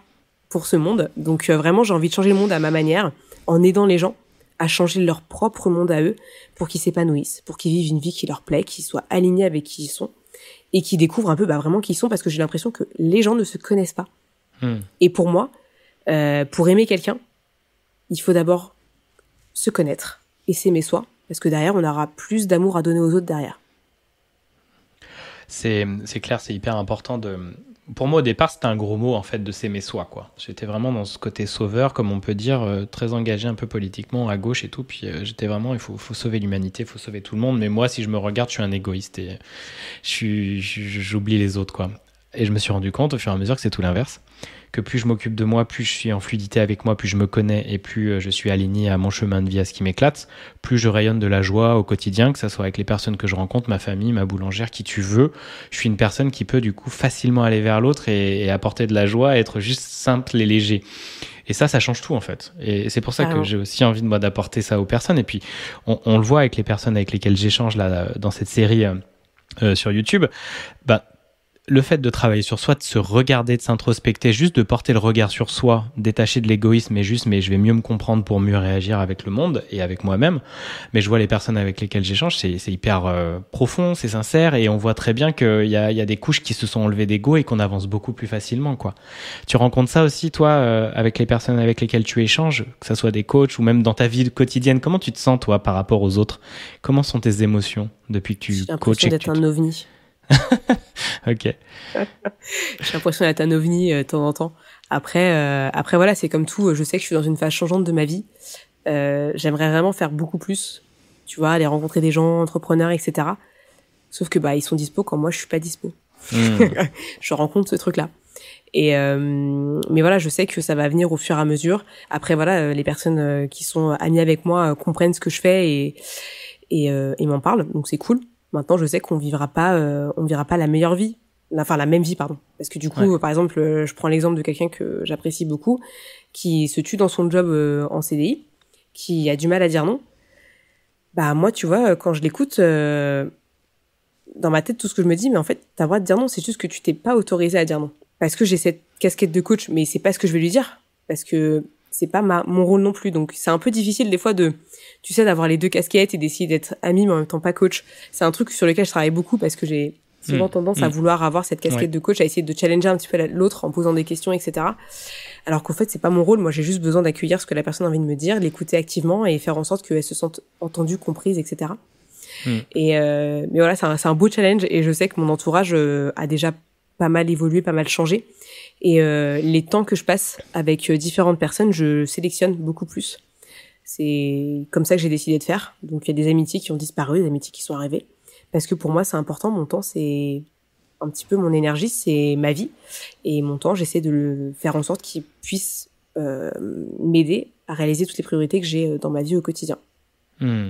B: pour ce monde. Donc euh, vraiment, j'ai envie de changer le monde à ma manière, en aidant les gens à changer leur propre monde à eux pour qu'ils s'épanouissent, pour qu'ils vivent une vie qui leur plaît, qu'ils soient alignés avec qui ils sont et qu'ils découvrent un peu bah, vraiment qui ils sont parce que j'ai l'impression que les gens ne se connaissent pas. Hmm. Et pour moi, euh, pour aimer quelqu'un, il faut d'abord se connaître et s'aimer soi, parce que derrière, on aura plus d'amour à donner aux autres derrière.
A: C'est clair, c'est hyper important de. Pour moi, au départ, c'était un gros mot en fait de s'aimer soi, quoi. J'étais vraiment dans ce côté sauveur, comme on peut dire, euh, très engagé un peu politiquement à gauche et tout. Puis euh, j'étais vraiment, il faut, sauver l'humanité, il faut sauver tout le monde. Mais moi, si je me regarde, je suis un égoïste et j'oublie les autres. Et je me suis rendu compte au fur et à mesure que c'est tout l'inverse que plus je m'occupe de moi, plus je suis en fluidité avec moi, plus je me connais et plus euh, je suis aligné à mon chemin de vie, à ce qui m'éclate, plus je rayonne de la joie au quotidien, que ce soit avec les personnes que je rencontre, ma famille, ma boulangère, qui tu veux. Je suis une personne qui peut du coup facilement aller vers l'autre et, apporter de la joie, être juste simple et léger. Et ça, ça change tout en fait. Et c'est pour ça que j'ai aussi envie de moi d'apporter ça aux personnes. Et puis, on, le voit avec les personnes avec lesquelles j'échange là dans cette série euh, euh, sur YouTube. Bah, le fait de travailler sur soi, de se regarder, de s'introspecter, juste de porter le regard sur soi, détaché de l'égoïsme et juste, mais je vais mieux me comprendre pour mieux réagir avec le monde et avec moi-même. Mais je vois les personnes avec lesquelles j'échange, c'est, hyper euh, profond, c'est sincère et on voit très bien qu'il y a, y a des couches qui se sont enlevées d'ego et qu'on avance beaucoup plus facilement, quoi. Tu rencontres ça aussi, toi, euh, avec les personnes avec lesquelles tu échanges, que ce soit des coachs ou même dans ta vie quotidienne. Comment tu te sens, toi, par rapport aux autres? Comment sont tes émotions depuis que tu coaches?
B: D'être un ovni.
A: Ok.
B: J'ai l'impression d'être un ovni euh, de temps en temps. Après, euh, après voilà, c'est comme tout. Je sais que je suis dans une phase changeante de ma vie. Euh, J'aimerais vraiment faire beaucoup plus. Tu vois, aller rencontrer des gens, entrepreneurs, etc. Sauf que bah ils sont dispo quand moi je suis pas dispo. Hmm. je rencontre ce truc-là. Et euh, mais voilà, je sais que ça va venir au fur et à mesure. Après voilà, euh, les personnes euh, qui sont amies avec moi comprennent ce que je fais et et, et m'en parlent, donc c'est cool. Maintenant, je sais qu'on vivra pas, euh, on vivra pas la meilleure vie, enfin la même vie, pardon. Parce que du coup, par exemple, euh, je prends l'exemple de quelqu'un que j'apprécie beaucoup, qui se tue dans son job euh, en CDI, qui a du mal à dire non. Bah moi, tu vois, quand je l'écoute, dans ma tête, tout ce que je me dis, mais en fait, t'as le droit de dire non, c'est juste que tu t'es pas autorisé à dire non. Parce que j'ai cette casquette de coach, mais c'est pas ce que je vais lui dire, parce que c'est pas ma, mon rôle non plus. Donc c'est un peu difficile des fois de tu sais, d'avoir les deux casquettes et d'essayer d'être ami mais en même temps pas coach. C'est un truc sur lequel je travaille beaucoup parce que j'ai souvent hmm. tendance à hmm. vouloir avoir cette casquette de coach, à essayer de challenger un petit peu l'autre en posant des questions, etc. Alors qu'en fait, c'est pas mon rôle. Moi, j'ai juste besoin d'accueillir ce que la personne a envie de me dire, l'écouter activement et faire en sorte qu'elle se sente entendue, comprise, etc. Hmm. Et euh, mais voilà, c'est un, un, beau challenge et je sais que mon entourage euh, a déjà pas mal évolué, pas mal changé. Et euh, les temps que je passe avec euh, différentes personnes, je sélectionne beaucoup plus. C'est comme ça que j'ai décidé de faire. Donc il y a des amitiés qui ont disparu, des amitiés qui sont arrivées. Parce que pour moi, c'est important. Mon temps, c'est un petit peu mon énergie, c'est ma vie. Et mon temps, j'essaie de le faire en sorte qu'il puisse euh, m'aider à réaliser toutes les priorités que j'ai euh, dans ma vie au quotidien. Hmm.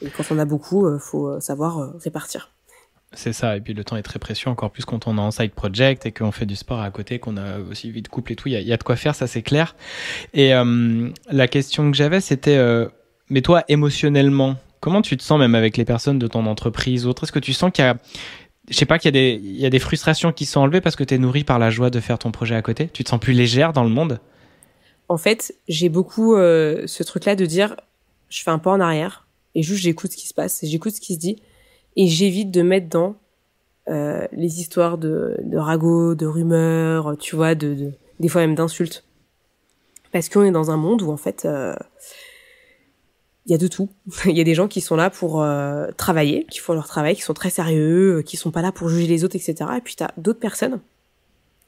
B: Et quand on a beaucoup, il euh, faut savoir répartir.
A: C'est ça, et puis le temps est très précieux, encore plus quand on est en side project et qu'on fait du sport à côté, qu'on a aussi vie de couple et tout, il y a, de quoi faire, ça c'est clair. Et euh, la question que j'avais, c'était, euh, mais toi, émotionnellement, comment tu te sens même avec les personnes de ton entreprise ou autre? Est-ce que tu sens qu'il y a, je sais pas, qu'il y, a des, frustrations qui sont enlevées parce que tu es nourri par la joie de faire ton projet à côté? Tu te sens plus légère dans le monde?
B: En fait, j'ai beaucoup euh, ce truc-là de dire, je fais un pas en arrière et juste j'écoute ce qui se passe, j'écoute ce qui se dit et j'évite de mettre dans euh, les histoires de, de ragots, de rumeurs, tu vois, de, de des fois même d'insultes. Parce qu'on est dans un monde où en fait, euh, il y a de tout. Il y a des gens qui sont là pour euh, travailler, qui font leur travail, qui sont très sérieux, qui sont pas là pour juger les autres, etc. Et puis t'as d'autres personnes,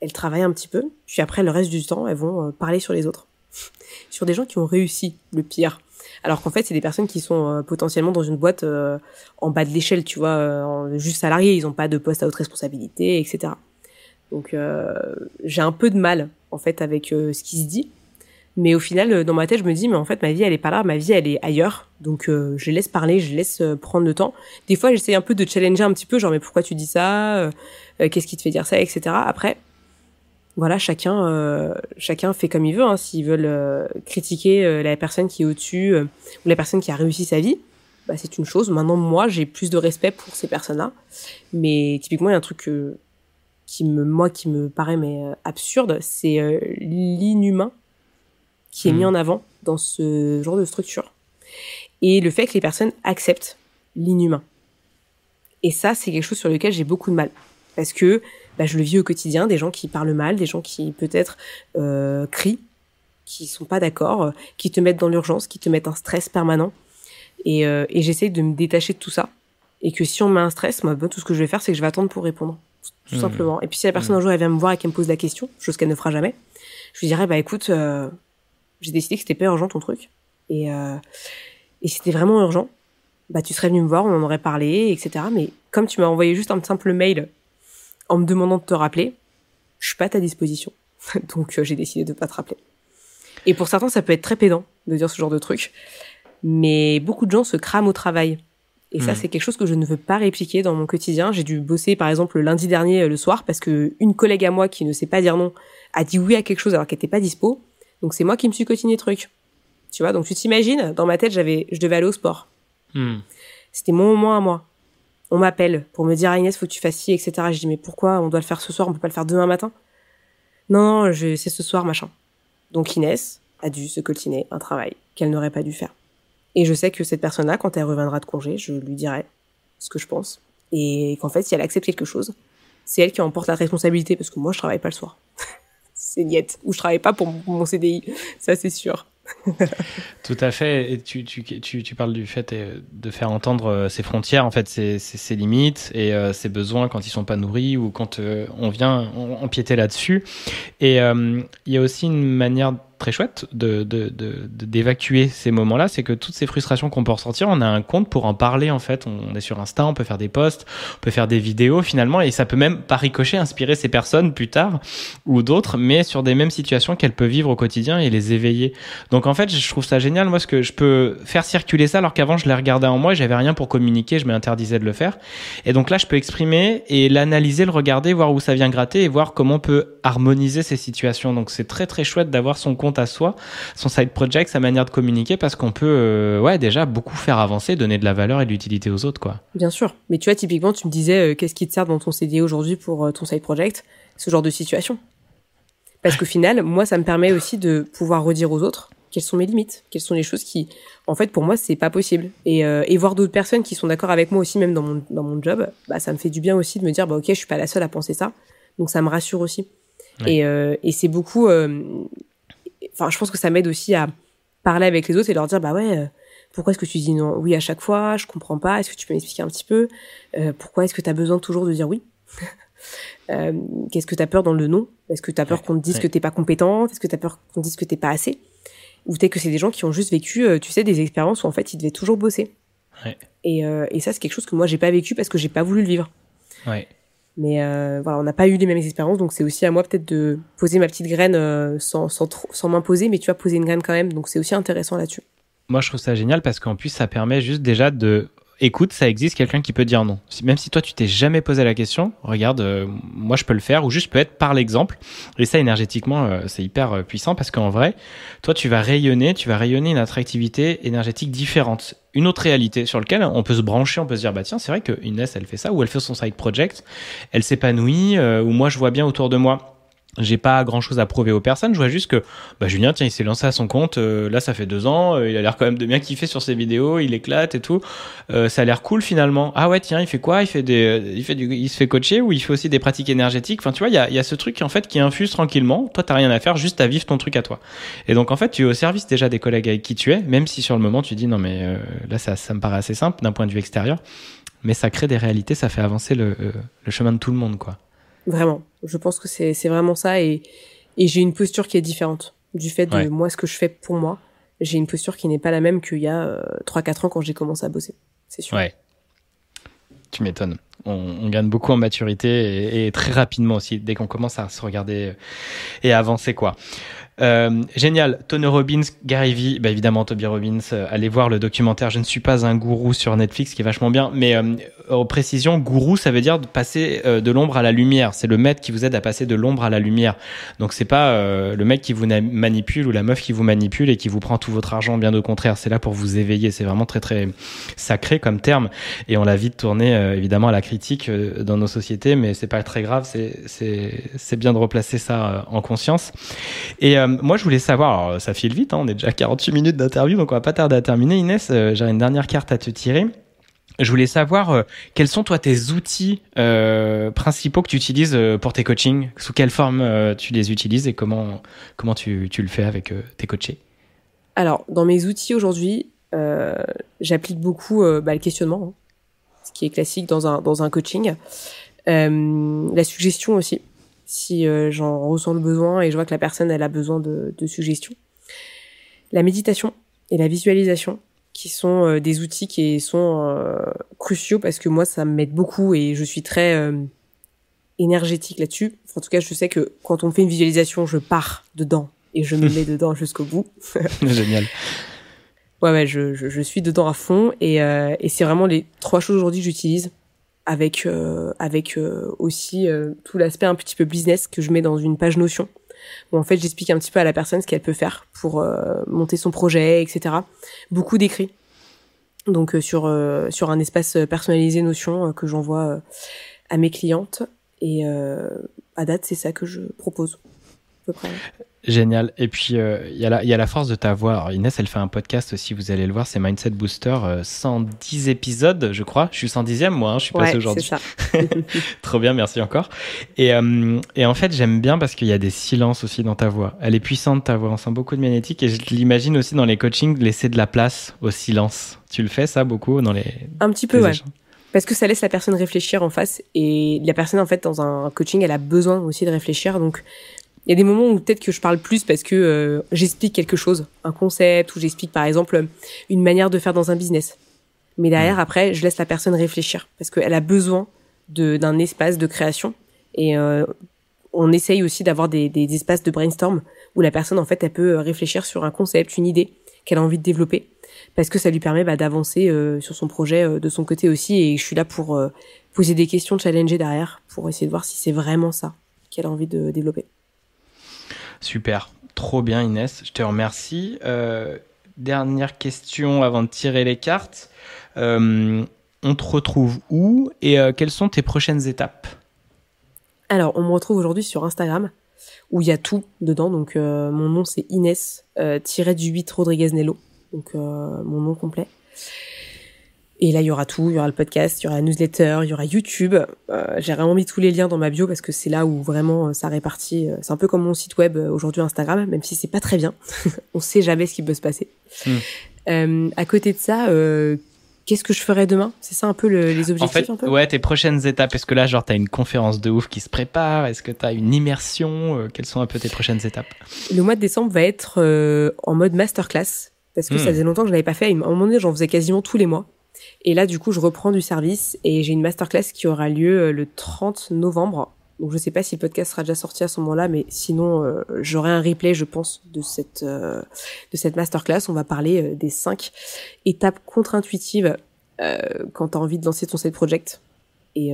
B: elles travaillent un petit peu, puis après le reste du temps, elles vont parler sur les autres, sur des gens qui ont réussi le pire alors qu'en fait c'est des personnes qui sont euh, potentiellement dans une boîte euh, en bas de l'échelle, tu vois, euh, juste salariés, ils n'ont pas de poste à haute responsabilité, etc. Donc j'ai un peu de mal en fait avec ce qui se dit, mais au final dans ma tête je me dis mais en fait ma vie elle est pas là, ma vie elle est ailleurs, donc je laisse parler, je laisse prendre le temps. Des fois j'essaie un peu de challenger un petit peu, genre mais pourquoi tu dis ça, qu'est-ce qui te fait dire ça, etc. Après voilà, chacun, euh, chacun fait comme il veut. Hein. S'ils veulent euh, critiquer euh, la personne qui est au-dessus ou la personne qui a réussi sa vie, bah, c'est une chose. Maintenant, moi, j'ai plus de respect pour ces personnes-là. Mais typiquement, il y a un truc qui me, moi, qui me paraît mais absurde, c'est l'inhumain qui est mis hmm. en avant dans ce genre de structure. Et le fait que les personnes acceptent l'inhumain. Et ça, c'est quelque chose sur lequel j'ai beaucoup de mal. Parce que bah, je le vis au quotidien, des gens qui parlent mal, des gens qui peut-être euh, crient, qui sont pas d'accord, euh, qui te mettent dans l'urgence, qui te mettent un stress permanent. Et, euh, et j'essaie de me détacher de tout ça. Et que si on met un stress, moi, tout ce que je vais faire, c'est que je vais attendre pour répondre, tout mmh. simplement. Et puis si la personne mmh. un jour elle vient me voir et qu'elle me pose la question, chose qu'elle ne fera jamais, je lui dirais bah écoute, euh, j'ai décidé que c'était pas urgent ton truc. Et, euh, et c'était vraiment urgent, bah tu serais venu me voir, on en aurait parlé, etc. Mais comme tu m'as envoyé juste un simple mail en me demandant de te rappeler, je suis pas à ta disposition. Donc euh, j'ai décidé de pas te rappeler. Et pour certains, ça peut être très pédant de dire ce genre de truc, mais beaucoup de gens se crament au travail. Et ça, hmm. c'est quelque chose que je ne veux pas répliquer dans mon quotidien. J'ai dû bosser, par exemple, le lundi dernier euh, le soir parce que une collègue à moi qui ne sait pas dire non a dit oui à quelque chose alors qu'elle était pas dispo. Donc c'est moi qui me suis cotiné truc. Tu vois, donc tu t'imagines, dans ma tête, j'avais, je devais aller au sport. Hmm. C'était mon moment à moi. On m'appelle pour me dire Agnès, faut que tu fasses ci, etc. Je dis mais pourquoi on doit le faire ce soir, on peut pas le faire demain matin? Non, non, c'est ce soir, machin. Donc Inès a dû se coltiner un travail qu'elle n'aurait pas dû faire. Et je sais que cette personne-là, quand elle reviendra de congé, je lui dirai ce que je pense. Et qu'en fait, si elle accepte quelque chose, c'est elle qui en porte la responsabilité parce que moi, je travaille pas le soir. c'est niette. Ou je travaille pas pour mon CDI. Ça, c'est sûr.
A: Tout à fait. Et tu, tu, tu, tu, parles du fait euh, de faire entendre euh, ses frontières, en fait, ses, limites et euh, ses besoins quand ils sont pas nourris ou quand on vient empiéter là-dessus. Et il y a aussi une manière très chouette de, d'évacuer ces moments-là, c'est que toutes ces frustrations qu'on peut ressentir, on a un compte pour en parler en fait. On est sur Insta, on peut faire des posts, on peut faire des vidéos finalement, et ça peut même par ricochet inspirer ces personnes plus tard ou d'autres, mais sur des mêmes situations qu'elles peuvent vivre au quotidien et les éveiller. Donc en fait, je trouve ça génial, moi, ce que je peux faire circuler ça, alors qu'avant je les regardais en moi, j'avais rien pour communiquer, je m'interdisais de le faire. Et donc là, je peux exprimer et l'analyser, le regarder, voir où ça vient gratter et voir comment on peut harmoniser ces situations. Donc c'est très très chouette d'avoir son compte à soi, son side project, sa manière de communiquer, parce qu'on peut, euh, ouais, déjà beaucoup faire avancer, donner de la valeur et de l'utilité aux autres, quoi.
B: Bien sûr. Mais tu vois, typiquement, tu me disais, euh, qu'est-ce qui te sert dans ton CD aujourd'hui pour euh, ton side project? Ce genre de situation. Parce qu'au final, moi, ça me permet aussi de pouvoir redire aux autres quelles sont mes limites, quelles sont les choses qui, en fait, pour moi, c'est pas possible. Et, et voir d'autres personnes qui sont d'accord avec moi aussi, même dans mon, dans mon job, bah, ça me fait du bien aussi de me dire, bah, ok, je suis pas la seule à penser ça. Donc ça me rassure aussi. Et, et c'est beaucoup, enfin, je pense que ça m'aide aussi à parler avec les autres et leur dire, bah ouais, euh, pourquoi est-ce que tu dis non, oui à chaque fois Je comprends pas. Est-ce que tu peux m'expliquer un petit peu euh, Pourquoi est-ce que tu as besoin toujours de dire oui? Euh, Qu'est-ce que tu as peur dans le non? Est-ce que tu as peur qu'on te dise que t'es pas compétente? Est-ce que tu as peur qu'on te dise que t'es pas assez? Ou peut-être que c'est des gens qui ont juste vécu, tu sais, des expériences où en fait ils devaient toujours bosser. Ouais. Et, et ça, c'est quelque chose que moi j'ai pas vécu parce que j'ai pas voulu le vivre.
A: Ouais.
B: Mais euh, voilà, on n'a pas eu les mêmes expériences, donc c'est aussi à moi peut-être de poser ma petite graine euh, sans, sans, sans m'imposer, mais tu vas poser une graine quand même, donc c'est aussi intéressant là-dessus.
A: Moi, je trouve ça génial parce qu'en plus, ça permet juste déjà de écoute, ça existe quelqu'un qui peut dire non. Même si toi tu t'es jamais posé la question, regarde, euh, moi je peux le faire ou juste peut être par l'exemple. Et ça énergétiquement, euh, c'est hyper euh, puissant parce qu'en vrai, toi tu vas rayonner, tu vas rayonner une attractivité énergétique différente, une autre réalité sur laquelle on peut se brancher, on peut se dire bah tiens c'est vrai que Inès elle fait ça ou elle fait son side project, elle s'épanouit ou moi je vois bien autour de moi j'ai pas grand chose à prouver aux personnes. Je vois juste que bah, Julien, tiens, il s'est lancé à son compte. Euh, là, ça fait deux ans. Euh, il a l'air quand même de bien kiffer sur ses vidéos. Il éclate et tout. Euh, ça a l'air cool finalement. Ah ouais, tiens, il fait quoi? Il fait des, il fait du, il se fait coacher ou il fait aussi des pratiques énergétiques? Enfin, tu vois, il y a, y a ce truc en fait qui infuse tranquillement. Toi, t'as rien à faire, juste à vivre ton truc à toi. Et donc en fait, tu es au service déjà des collègues avec qui tu es, même si sur le moment tu dis non mais là ça, ça me paraît assez simple d'un point de vue extérieur, mais ça crée des réalités, ça fait avancer le, le chemin de tout le monde quoi.
B: Vraiment. Je pense que c'est vraiment ça et, et j'ai une posture qui est différente du fait de moi ce que je fais pour moi. J'ai une posture qui n'est pas la même qu'il y a euh, 3-4 ans quand j'ai commencé à bosser. C'est sûr.
A: Ouais. Tu m'étonnes. On, on, gagne beaucoup en maturité et, et très rapidement aussi dès qu'on commence à se regarder et avancer quoi. Euh, génial. Tony Robbins, Gary Vee, bah évidemment Toby Robbins. Euh, allez voir le documentaire Je ne suis pas un gourou sur Netflix qui est vachement bien. Mais euh, en précision, gourou, ça veut dire de passer euh, de l'ombre à la lumière. C'est le maître qui vous aide à passer de l'ombre à la lumière. Donc c'est pas le mec qui vous manipule ou la meuf qui vous manipule et qui vous prend tout votre argent. Bien au contraire, c'est là pour vous éveiller. C'est vraiment très très sacré comme terme. Et on l'a vite tourné évidemment à la critique dans nos sociétés, mais c'est pas très grave. C'est bien de replacer ça en conscience. Et moi, je voulais savoir, ça file vite, hein, on est déjà à 48 minutes d'interview, donc on va pas tarder à terminer. Inès, euh, j'ai une dernière carte à te tirer. Je voulais savoir euh, quels sont toi tes outils euh, principaux que tu utilises pour tes coachings, sous quelle forme tu les utilises et comment comment tu, tu le fais avec tes coachés?
B: Alors dans mes outils aujourd'hui, j'applique beaucoup bah, le questionnement, hein, ce qui est classique dans un dans un coaching, la suggestion aussi si euh, j'en ressens le besoin et je vois que la personne elle a besoin de suggestions. La méditation et la visualisation qui sont euh, des outils qui sont euh, cruciaux parce que moi ça m'aide beaucoup et je suis très énergétique là-dessus. en tout cas, je sais que quand on fait une visualisation, je pars dedans et je me mets dedans jusqu'au bout.
A: Génial.
B: Ouais, ouais, je, je, je, suis dedans à fond et, et c'est vraiment les trois choses aujourd'hui que j'utilise avec euh, avec euh, aussi euh, tout l'aspect un petit peu business que je mets dans une page Notion où en fait j'explique un petit peu à la personne ce qu'elle peut faire pour monter son projet, etc. Beaucoup d'écrits. Donc sur sur un espace personnalisé Notion que j'envoie à mes clientes et à date c'est ça que je propose à peu près.
A: Génial. Et puis, euh, il y, a la, y a la force de ta voix. Alors, Inès, elle fait un podcast aussi, vous allez le voir, c'est Mindset Booster, 110 euh, épisodes, je crois. Je suis 110e, moi, hein, je suis passé aujourd'hui.
B: c'est ça.
A: Trop bien, merci encore. Et, euh, et en fait, j'aime bien parce qu'il y a des silences aussi dans ta voix. Elle est puissante, ta voix. On sent beaucoup de magnétique. Et je l'imagine aussi dans les coachings, laisser de la place au silence. Tu le fais, ça, beaucoup, dans les.
B: Un petit peu, ouais. Parce que ça laisse la personne réfléchir en face et la personne en fait dans un coaching elle a besoin aussi de réfléchir donc il y a des moments où peut-être que je parle plus parce que euh, j'explique quelque chose, un concept, ou j'explique par exemple une manière de faire dans un business. Mais derrière, mmh. après, je laisse la personne réfléchir parce qu'elle a besoin d'un espace de création. Et euh, on essaye aussi d'avoir des, des, espaces de brainstorm où la personne, en fait, elle peut réfléchir sur un concept, une idée qu'elle a envie de développer parce que ça lui permet bah, d'avancer euh, sur son projet de son côté aussi. Et je suis là pour poser des questions, challenger derrière pour essayer de voir si c'est vraiment ça qu'elle a envie de développer.
A: Super, trop bien Inès, je te remercie. Euh, dernière question avant de tirer les cartes. Euh, on te retrouve où et euh, quelles sont tes prochaines étapes?
B: Alors, on me retrouve aujourd'hui sur Instagram où il y a tout dedans. Donc, mon nom c'est Inès du 8 Rodriguez Nello, donc mon nom complet. Et là, il y aura tout. Il y aura le podcast, il y aura la newsletter, il y aura YouTube. Euh, j'ai vraiment mis tous les liens dans ma bio parce que c'est là où vraiment euh, ça répartit. Euh, c'est un peu comme mon site web aujourd'hui Instagram, même si c'est pas très bien. On sait jamais ce qui peut se passer. Hmm. à côté de ça, qu'est-ce que je ferai demain? C'est ça un peu les objectifs
A: en fait, Ouais, tes prochaines étapes. Est-ce que là, genre, t'as une conférence de ouf qui se prépare Est-ce que t'as une immersion? Quelles sont un peu tes prochaines étapes?
B: Le mois de décembre va être en mode masterclass parce que ça hmm. faisait longtemps que je l'avais pas fait. À un moment donné, j'en faisais quasiment tous les mois. Et là, du coup, je reprends du service et j'ai une masterclass qui aura lieu euh, le 30 novembre. Donc, je sais pas si le podcast sera déjà sorti à ce moment-là, mais sinon, euh, j'aurai un replay, je pense, de cette euh, de cette masterclass. On va parler des cinq étapes contre-intuitives quand tu as envie de lancer ton side project. Et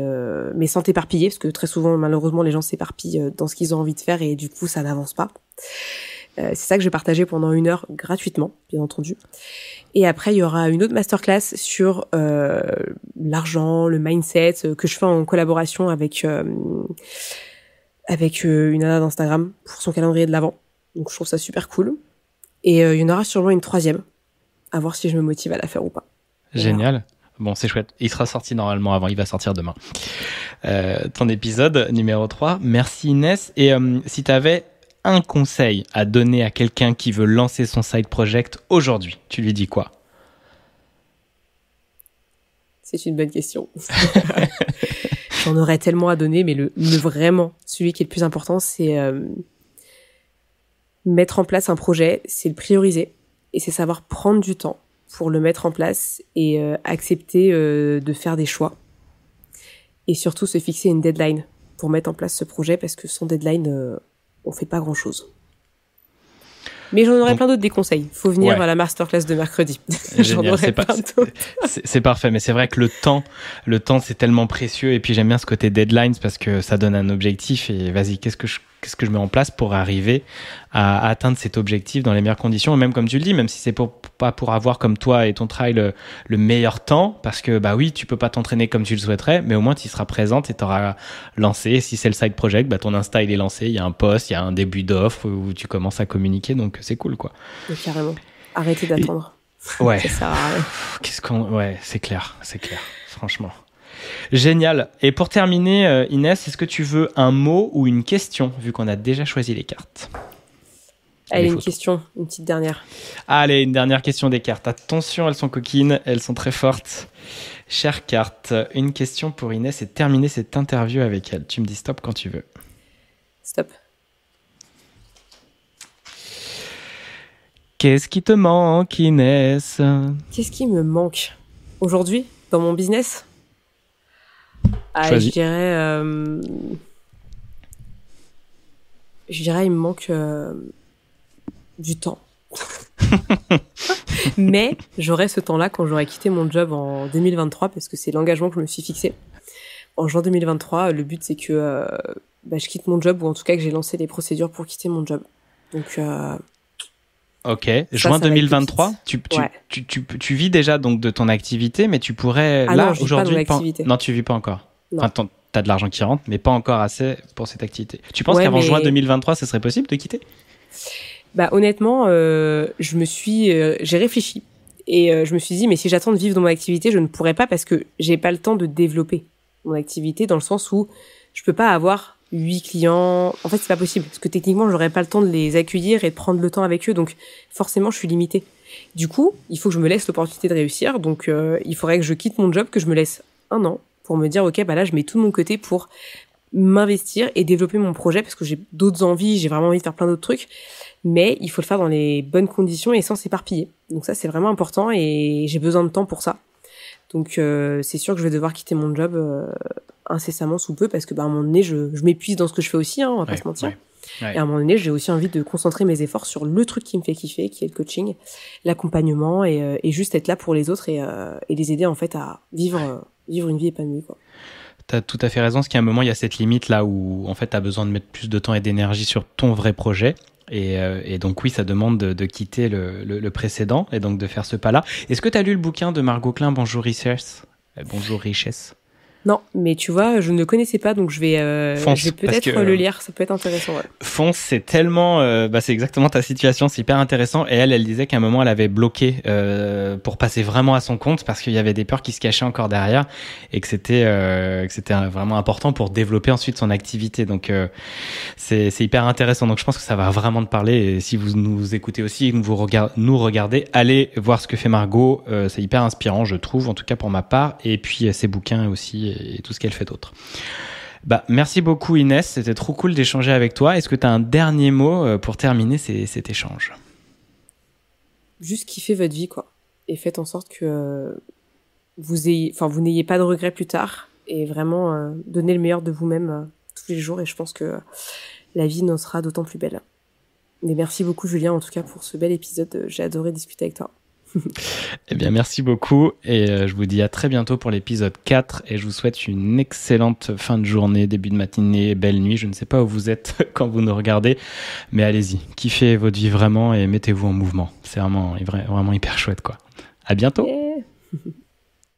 B: mais sans t'éparpiller, parce que très souvent, malheureusement, les gens s'éparpillent dans ce qu'ils ont envie de faire et du coup, ça n'avance pas. C'est ça que je vais partager pendant une heure gratuitement, bien entendu. Et après, il y aura une autre masterclass sur euh, l'argent, le mindset, euh, que je fais en collaboration avec euh, avec une nana d'Instagram pour son calendrier de l'avant. Donc je trouve ça super cool. Et il y en aura sûrement une troisième, à voir si je me motive à la faire ou pas.
A: Génial. Bon, c'est chouette. Il sera sorti normalement avant, il va sortir demain. ton épisode numéro 3. Merci Inès. Et si tu avais un conseil à donner à quelqu'un qui veut lancer son side project aujourd'hui, tu lui dis quoi?
B: C'est une bonne question. J'en aurais tellement à donner, mais le, vraiment, celui qui est le plus important, c'est euh, mettre en place un projet, c'est le prioriser, et c'est savoir prendre du temps pour le mettre en place et euh, accepter euh, de faire des choix. Et surtout se fixer une deadline pour mettre en place ce projet, parce que sans deadline, on fait pas grand chose. Mais j'en aurais plein d'autres des conseils. Faut venir à la masterclass de mercredi. j'en aurais plein d'autres.
A: C'est parfait, mais c'est vrai que le temps, le temps c'est tellement précieux. Et puis j'aime bien ce côté deadlines parce que ça donne un objectif. Et vas-y, qu'est-ce que je qu'est-ce que je mets en place pour arriver à, atteindre cet objectif dans les meilleures conditions. Et même comme tu le dis même si c'est pour, pas pour avoir comme toi et ton travail le, meilleur temps parce que bah oui tu peux pas t'entraîner comme tu le souhaiterais mais au moins tu seras présente et tu auras lancé si c'est le side project bah ton Insta il est lancé. Il y a un post il y a un début d'offre où tu commences à communiquer. Donc c'est cool quoi.
B: Carrément. Arrêtez d'attendre.
A: Ouais. qu'est-ce qu'on ouais c'est clair c'est clair franchement Génial. Et pour terminer, euh, Inès, est-ce que tu veux un mot ou une question, vu qu'on a déjà choisi les cartes?
B: Allez, une question, une petite dernière.
A: Allez, une dernière question des cartes. Attention, elles sont coquines, elles sont très fortes. Chère carte, une question pour Inès et terminer cette interview avec elle. Tu me dis stop quand tu veux.
B: Stop.
A: Qu'est-ce qui te manque, Inès?
B: Qu'est-ce qui me manque? Aujourd'hui? Dans mon business? Ah, je dirais, euh, je dirais, il me manque euh, du temps. Mais j'aurai ce temps-là quand j'aurai quitté mon job en 2023 parce que c'est l'engagement que je me suis fixé. En juin 2023, le but c'est que euh, bah, je quitte mon job ou en tout cas que j'ai lancé les procédures pour quitter mon job. Donc
A: Ok, juin 2023. Tu, tu, tu, tu, vis déjà donc de ton activité, mais tu pourrais
B: ah
A: là
B: aujourd'hui.
A: Pas, non, tu vis pas encore. Enfin, t'as de l'argent qui rentre, mais pas encore assez pour cette activité. Tu penses qu'avant juin 2023, ce serait possible de quitter?
B: Bah honnêtement, euh, je me suis, euh, j'ai réfléchi et euh, je me suis dit, mais si j'attends de vivre dans mon activité, je ne pourrais pas parce que j'ai pas le temps de développer mon activité dans le sens où je peux pas avoir huit clients. En fait, c'est pas possible parce que techniquement, j'aurais pas le temps de les accueillir et de prendre le temps avec eux. Donc, forcément, je suis limitée. Du coup, il faut que je me laisse l'opportunité de réussir. Donc, euh, il faudrait que je quitte mon job, que je me laisse un an pour me dire, ok, bah là, je mets tout de mon côté pour m'investir et développer mon projet parce que j'ai d'autres envies, j'ai vraiment envie de faire plein d'autres trucs. Mais il faut le faire dans les bonnes conditions et sans s'éparpiller. Donc ça, c'est vraiment important et j'ai besoin de temps pour ça. Donc euh, c'est sûr que je vais devoir quitter mon job euh, incessamment sous peu parce que bah, à un moment donné, je, je m'épuise dans ce que je fais aussi, hein, on va pas se mentir. Et à un moment donné, j'ai aussi envie de concentrer mes efforts sur le truc qui me fait kiffer, qui est le coaching, l'accompagnement et, euh, et, juste être là pour les autres et, et, les aider en fait à vivre vivre une vie épanouie. Quoi.
A: T'as tout à fait raison, parce qu'à un moment, il y a cette limite là où en fait, tu as besoin de mettre plus de temps et d'énergie sur ton vrai projet. Et, euh, donc oui, ça demande de, quitter le, le, précédent et donc de faire ce pas-là. Est-ce que tu as lu le bouquin de Margot Klein, Bonjour Richesse? Bonjour Richesse
B: non, mais tu vois, je ne le connaissais pas, donc je vais, euh, je vais peut-être le lire. Ça peut être intéressant. Ouais.
A: Fonce, c'est tellement, euh, bah, c'est exactement ta situation, c'est hyper intéressant. Et elle, elle disait qu'à un moment, elle avait bloqué euh, pour passer vraiment à son compte parce qu'il y avait des peurs qui se cachaient encore derrière et que c'était, euh, que c'était vraiment important pour développer ensuite son activité. Donc euh, c'est, c'est hyper intéressant. Donc je pense que ça va vraiment te parler. Et si vous nous écoutez aussi, vous regardez, nous regardez, allez voir ce que fait Margot. Euh, c'est hyper inspirant, je trouve, en tout cas pour ma part. Et puis ses bouquins aussi et tout ce qu'elle fait d'autre. Bah, merci beaucoup Inès, c'était trop cool d'échanger avec toi. Est-ce que tu as un dernier mot euh, pour terminer cet échange?
B: Juste kiffez votre vie quoi. Et faites en sorte que euh, vous ayez enfin vous n'ayez pas de regrets plus tard. Et vraiment euh, donnez le meilleur de vous-même tous les jours. Et je pense que la vie n'en sera d'autant plus belle. Mais merci beaucoup Julien en tout cas pour ce bel épisode, j'ai adoré discuter avec toi
A: eh bien, merci beaucoup et euh, je vous dis à très bientôt pour l'épisode 4 et je vous souhaite une excellente fin de journée, début de matinée, belle nuit. Je ne sais pas où vous êtes quand vous nous regardez, mais allez-y, kiffez votre vie vraiment et mettez-vous en mouvement. C'est vraiment, vraiment hyper chouette, quoi. À bientôt.